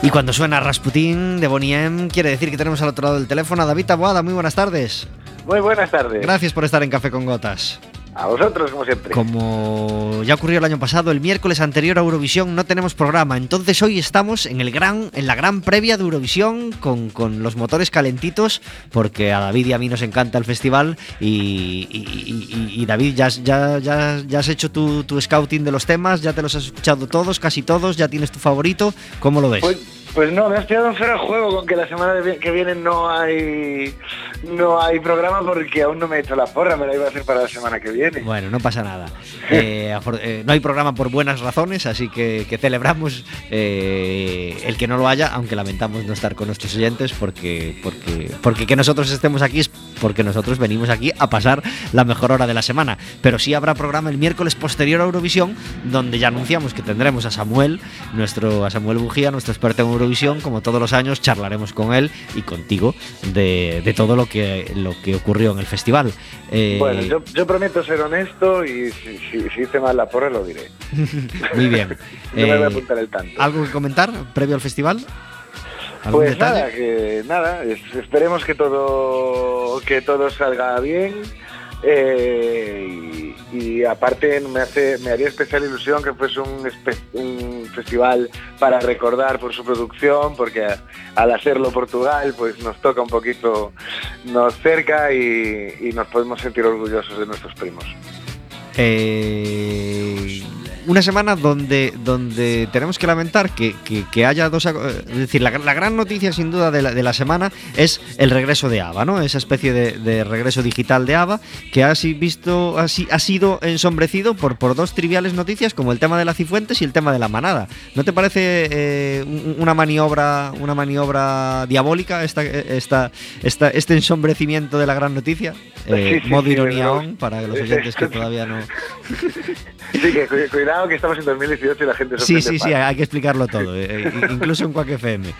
Y cuando suena Rasputín de Bonnie M, quiere decir que tenemos al otro lado del teléfono a David Taboada. Muy buenas tardes.
Muy buenas tardes.
Gracias por estar en Café con Gotas.
A vosotros, como siempre.
Como ya ocurrió el año pasado, el miércoles anterior a Eurovisión no tenemos programa. Entonces hoy estamos en el gran, en la gran previa de Eurovisión con, con los motores calentitos, porque a David y a mí nos encanta el festival. Y, y, y, y David, ya, ya, ya, ya, has hecho tu, tu, scouting de los temas, ya te los has escuchado todos, casi todos, ya tienes tu favorito. ¿Cómo lo ves?
Pues, pues no, me has pillado en fuera juego con que la semana que viene no hay no hay programa porque aún no me he hecho la porra, me la iba a hacer para la semana que viene.
Bueno, no pasa nada. eh, eh, no hay programa por buenas razones, así que, que celebramos eh, el que no lo haya, aunque lamentamos no estar con nuestros oyentes porque, porque, porque que nosotros estemos aquí es porque nosotros venimos aquí a pasar la mejor hora de la semana. Pero sí habrá programa el miércoles posterior a Eurovisión, donde ya anunciamos que tendremos a Samuel, nuestro, a Samuel Bujía, nuestro experto en Eurovisión, como todos los años, charlaremos con él y contigo de, de todo lo que, lo que ocurrió en el festival.
Eh, bueno, yo, yo, prometo ser honesto y si, si, si, hice mal la porra lo diré. *laughs*
Muy bien. *laughs*
yo eh, me voy a apuntar el tanto.
¿Algo que comentar previo al festival?
Pues detalle? nada, que nada, esperemos que todo que todo salga bien. Eh, y, aparte me hace me haría especial ilusión que fuese un, festival para recordar por su producción porque al hacerlo Portugal pues nos toca un poquito nos cerca y, y nos podemos sentir orgullosos de nuestros primos.
Eh, una semana donde, donde tenemos que lamentar que, que, que haya dos. Es decir, la, la, gran noticia sin duda de la, de la, semana es el regreso de ABBA, ¿no? Esa especie de, de regreso digital de ABBA que ha, visto, ha, ha sido ensombrecido por, por dos triviales noticias como el tema de la Cifuentes y el tema de la manada. ¿No te parece eh, una maniobra una maniobra diabólica esta, esta, esta, este ensombrecimiento de la gran noticia? Eh,
sí, sí,
modo
sí,
ironía on para los oyentes que *laughs* todavía no.
Sí, que cuidado cuidado que estamos en 2018 y la gente se
Sí, sí, sí, hay que explicarlo todo, eh, incluso en Quack FM.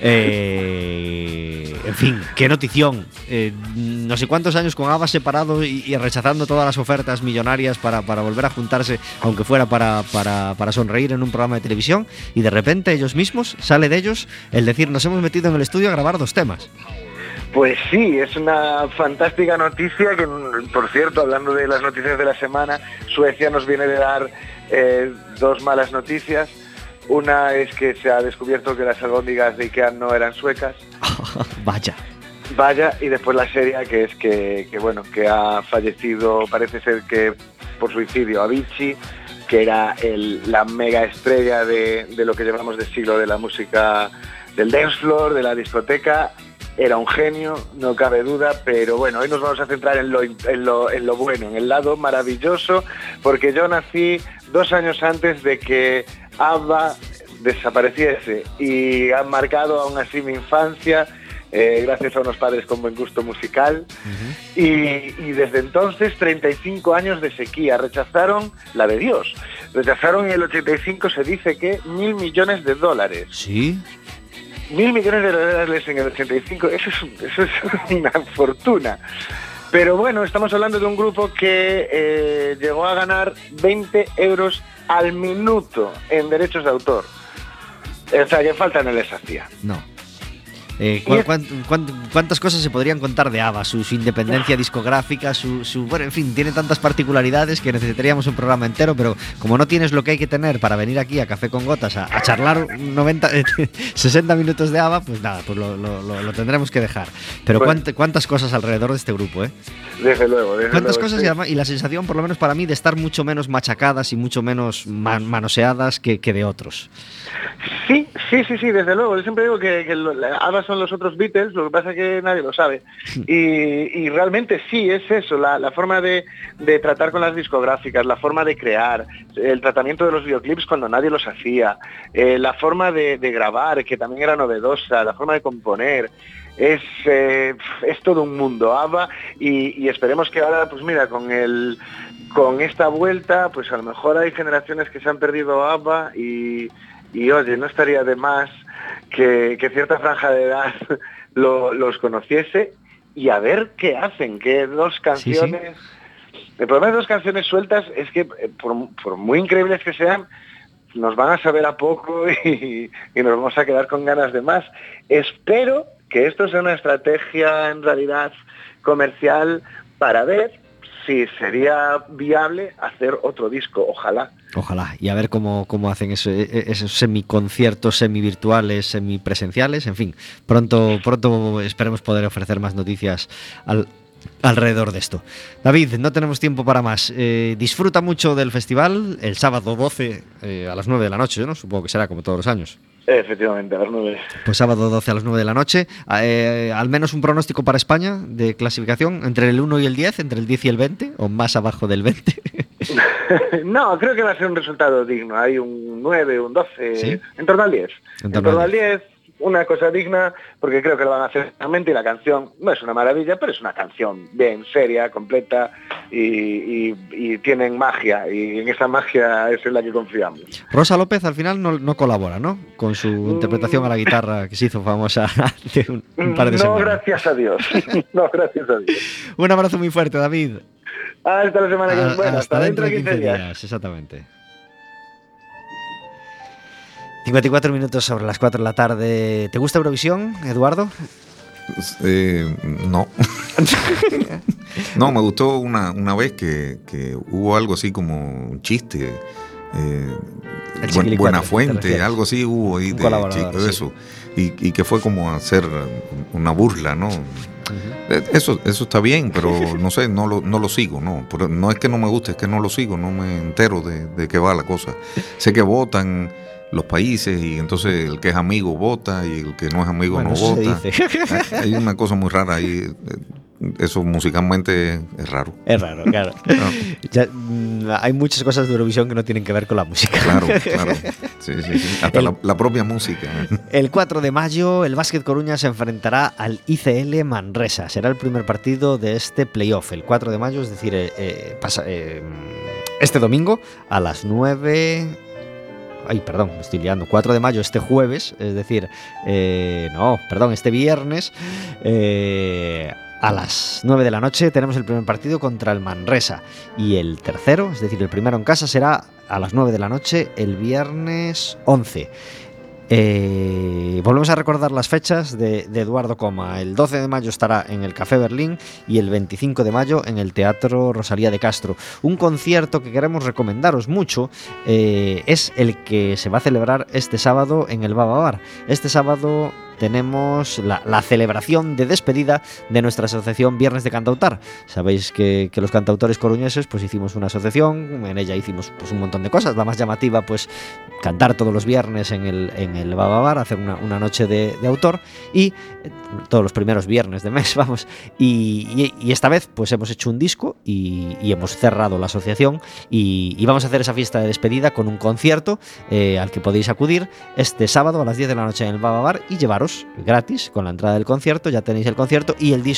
Eh, en fin, qué notición. Eh, no sé cuántos años con ABBA separado y, y rechazando todas las ofertas millonarias para, para volver a juntarse, aunque fuera para, para, para sonreír en un programa de televisión, y de repente ellos mismos, sale de ellos el decir, nos hemos metido en el estudio a grabar dos temas.
Pues sí, es una fantástica noticia que, por cierto, hablando de las noticias de la semana, Suecia nos viene de dar eh, dos malas noticias. Una es que se ha descubierto que las albóndigas de Ikea no eran suecas. *laughs*
Vaya.
Vaya, y después la serie que es que, que, bueno, que ha fallecido, parece ser que por suicidio, Avicii, que era el, la mega estrella de, de lo que llevamos de siglo de la música del dance floor, de la discoteca, era un genio, no cabe duda, pero bueno, hoy nos vamos a centrar en lo, en lo, en lo bueno, en el lado maravilloso, porque yo nací dos años antes de que ABBA desapareciese y han marcado aún así mi infancia. Eh, gracias a unos padres con buen gusto musical. Uh -huh. y, y, desde entonces, 35 años de sequía. Rechazaron la de Dios. Rechazaron en el 85, se dice que mil millones de dólares.
Sí
mil millones de dólares en el 85, eso es, eso es *laughs* una fortuna. Pero bueno, estamos hablando de un grupo que eh, llegó a ganar 20 euros al minuto en derechos de autor. O sea, que falta no les hacía.
No. Eh, ¿cu cu cu cuántas cosas se podrían contar de ABBA? Su, su independencia discográfica, su, su, Bueno, en fin, tiene tantas particularidades que necesitaríamos un programa entero, pero como no tienes lo que hay que tener para venir aquí a Café con Gotas a, a charlar 90, 60 *laughs* minutos de ABBA, pues nada, pues lo, lo, lo, lo tendremos que dejar. Pero pues, cuánt, cuántas cosas alrededor de este grupo, ¿eh?
Desde luego, desde
¿Cuántas
luego,
cosas
sí.
y, además, y, la sensación, por lo menos para mí, de estar mucho menos machacadas y mucho menos man manoseadas que, que de otros?
Sí, sí, sí, sí, desde luego. Yo siempre digo que, que ABBA son los otros Beatles, lo que pasa es que nadie lo sabe. Y, y realmente sí, es eso, la, la forma de, de, tratar con las discográficas, la forma de crear, el tratamiento de los videoclips cuando nadie los hacía, eh, la forma de, de, grabar, que también era novedosa, la forma de componer. Es, eh, es todo un mundo, ABBA, y, y esperemos que ahora, pues mira, con el con esta vuelta, pues a lo mejor hay generaciones que se han perdido ABBA y, y oye, no estaría de más que, que cierta franja de edad *laughs* lo, los conociese y a ver qué hacen, que dos canciones... Sí, sí. El problema de dos canciones sueltas es que, eh, por, por, muy increíbles que sean, nos van a saber a poco *laughs* y, y nos vamos a quedar con ganas de más. Espero que esto sea una estrategia en realidad comercial para ver si sería viable hacer otro disco, ojalá.
Ojalá, y a ver cómo, cómo hacen eso, e, e, esos semiconciertos, semivirtuales, semipresenciales, en fin, pronto, pronto esperemos poder ofrecer más noticias al, alrededor de esto. David, no tenemos tiempo para más. Eh, disfruta mucho del festival el sábado 12 eh, a las 9 de la noche, ¿no? Supongo que será como todos los años.
Efectivamente, a las 9.
Pues sábado 12 a las 9 de la noche. Eh, al menos un pronóstico para España de clasificación entre el 1 y el 10, entre el 10 y el 20, o más abajo del 20. *laughs*
no, creo que va a ser un resultado digno. Hay un 9, un 12, ¿Sí? en torno al 10. En torno, en torno al 10, una cosa digna, porque creo que lo van a hacer realmente y la canción no es una maravilla, pero es una canción bien seria, completa y, y, y tienen magia y en esa magia es en la que confiamos.
Rosa López al final no, no colabora, ¿no? Con su mm. interpretación a la guitarra que se hizo famosa *laughs* hace un, un par de
no,
semanas.
No, gracias a Dios. *laughs* no, gracias a Dios.
un abrazo muy fuerte, David.
Hasta la semana que viene. Bueno,
hasta, hasta dentro de 15 días. días. Exactamente. 54 minutos sobre las 4 de la tarde. ¿Te gusta Eurovisión, Eduardo?
Eh, no. *laughs* no, me gustó una, una vez que, que, hubo algo así como un chiste. Eh, buen, buena fuente, algo así hubo ahí de, de eso. Sí. Y, y, que fue como hacer una burla, ¿no? Uh -huh. Eso, eso está bien, pero *laughs* no sé, no lo, no lo sigo, ¿no? Pero no es que no me guste, es que no lo sigo, no me entero de, de qué va la cosa. sé que votan los países y entonces el que es amigo vota y el que no es amigo
bueno,
no vota. Hay una cosa muy rara ahí. Eso musicalmente es raro.
Es raro, claro. ya, mm, hay muchas cosas de Eurovisión que no tienen que ver con la música.
Claro, claro. *laughs* Sí, sí, sí. Hasta el, la, la, propia música.
El 4 de mayo, el Básquet Coruña se enfrentará al ICL Manresa. Será el primer partido de este playoff. El 4 de mayo, es decir, eh, eh, pasa, eh, este domingo a las 9 ay, perdón, me estoy liando, 4 de mayo este jueves, es decir, eh, no, perdón, este viernes, eh, a las 9 de la noche tenemos el primer partido contra el Manresa y el tercero, es decir, el primero en casa será a las 9 de la noche el viernes 11. Eh, volvemos a recordar las fechas de, Eduardo Coma. El 12 de mayo estará en el Café Berlín y el 25 de mayo en el Teatro Rosalía de Castro. Un concierto que queremos recomendaros mucho eh, es el que se va a celebrar este sábado en el Baba Bar. Este sábado tenemos la, celebración de despedida de nuestra asociación Viernes de Cantautar. Sabéis que, los cantautores coruñeses pues hicimos una asociación, en ella hicimos pues un montón de cosas, la más llamativa pues cantar todos los viernes en el, en el Bababar, hacer una, una noche de, autor y eh, todos los primeros viernes de mes, *laughs* vamos, y, esta vez pues hemos hecho un disco y, y hemos cerrado la asociación y, vamos a hacer esa fiesta de despedida con un concierto eh, al que podéis acudir este sábado a las 10 de la noche en el Bababar y llevaros gratis con la entrada del concierto, ya tenéis el concierto y el disco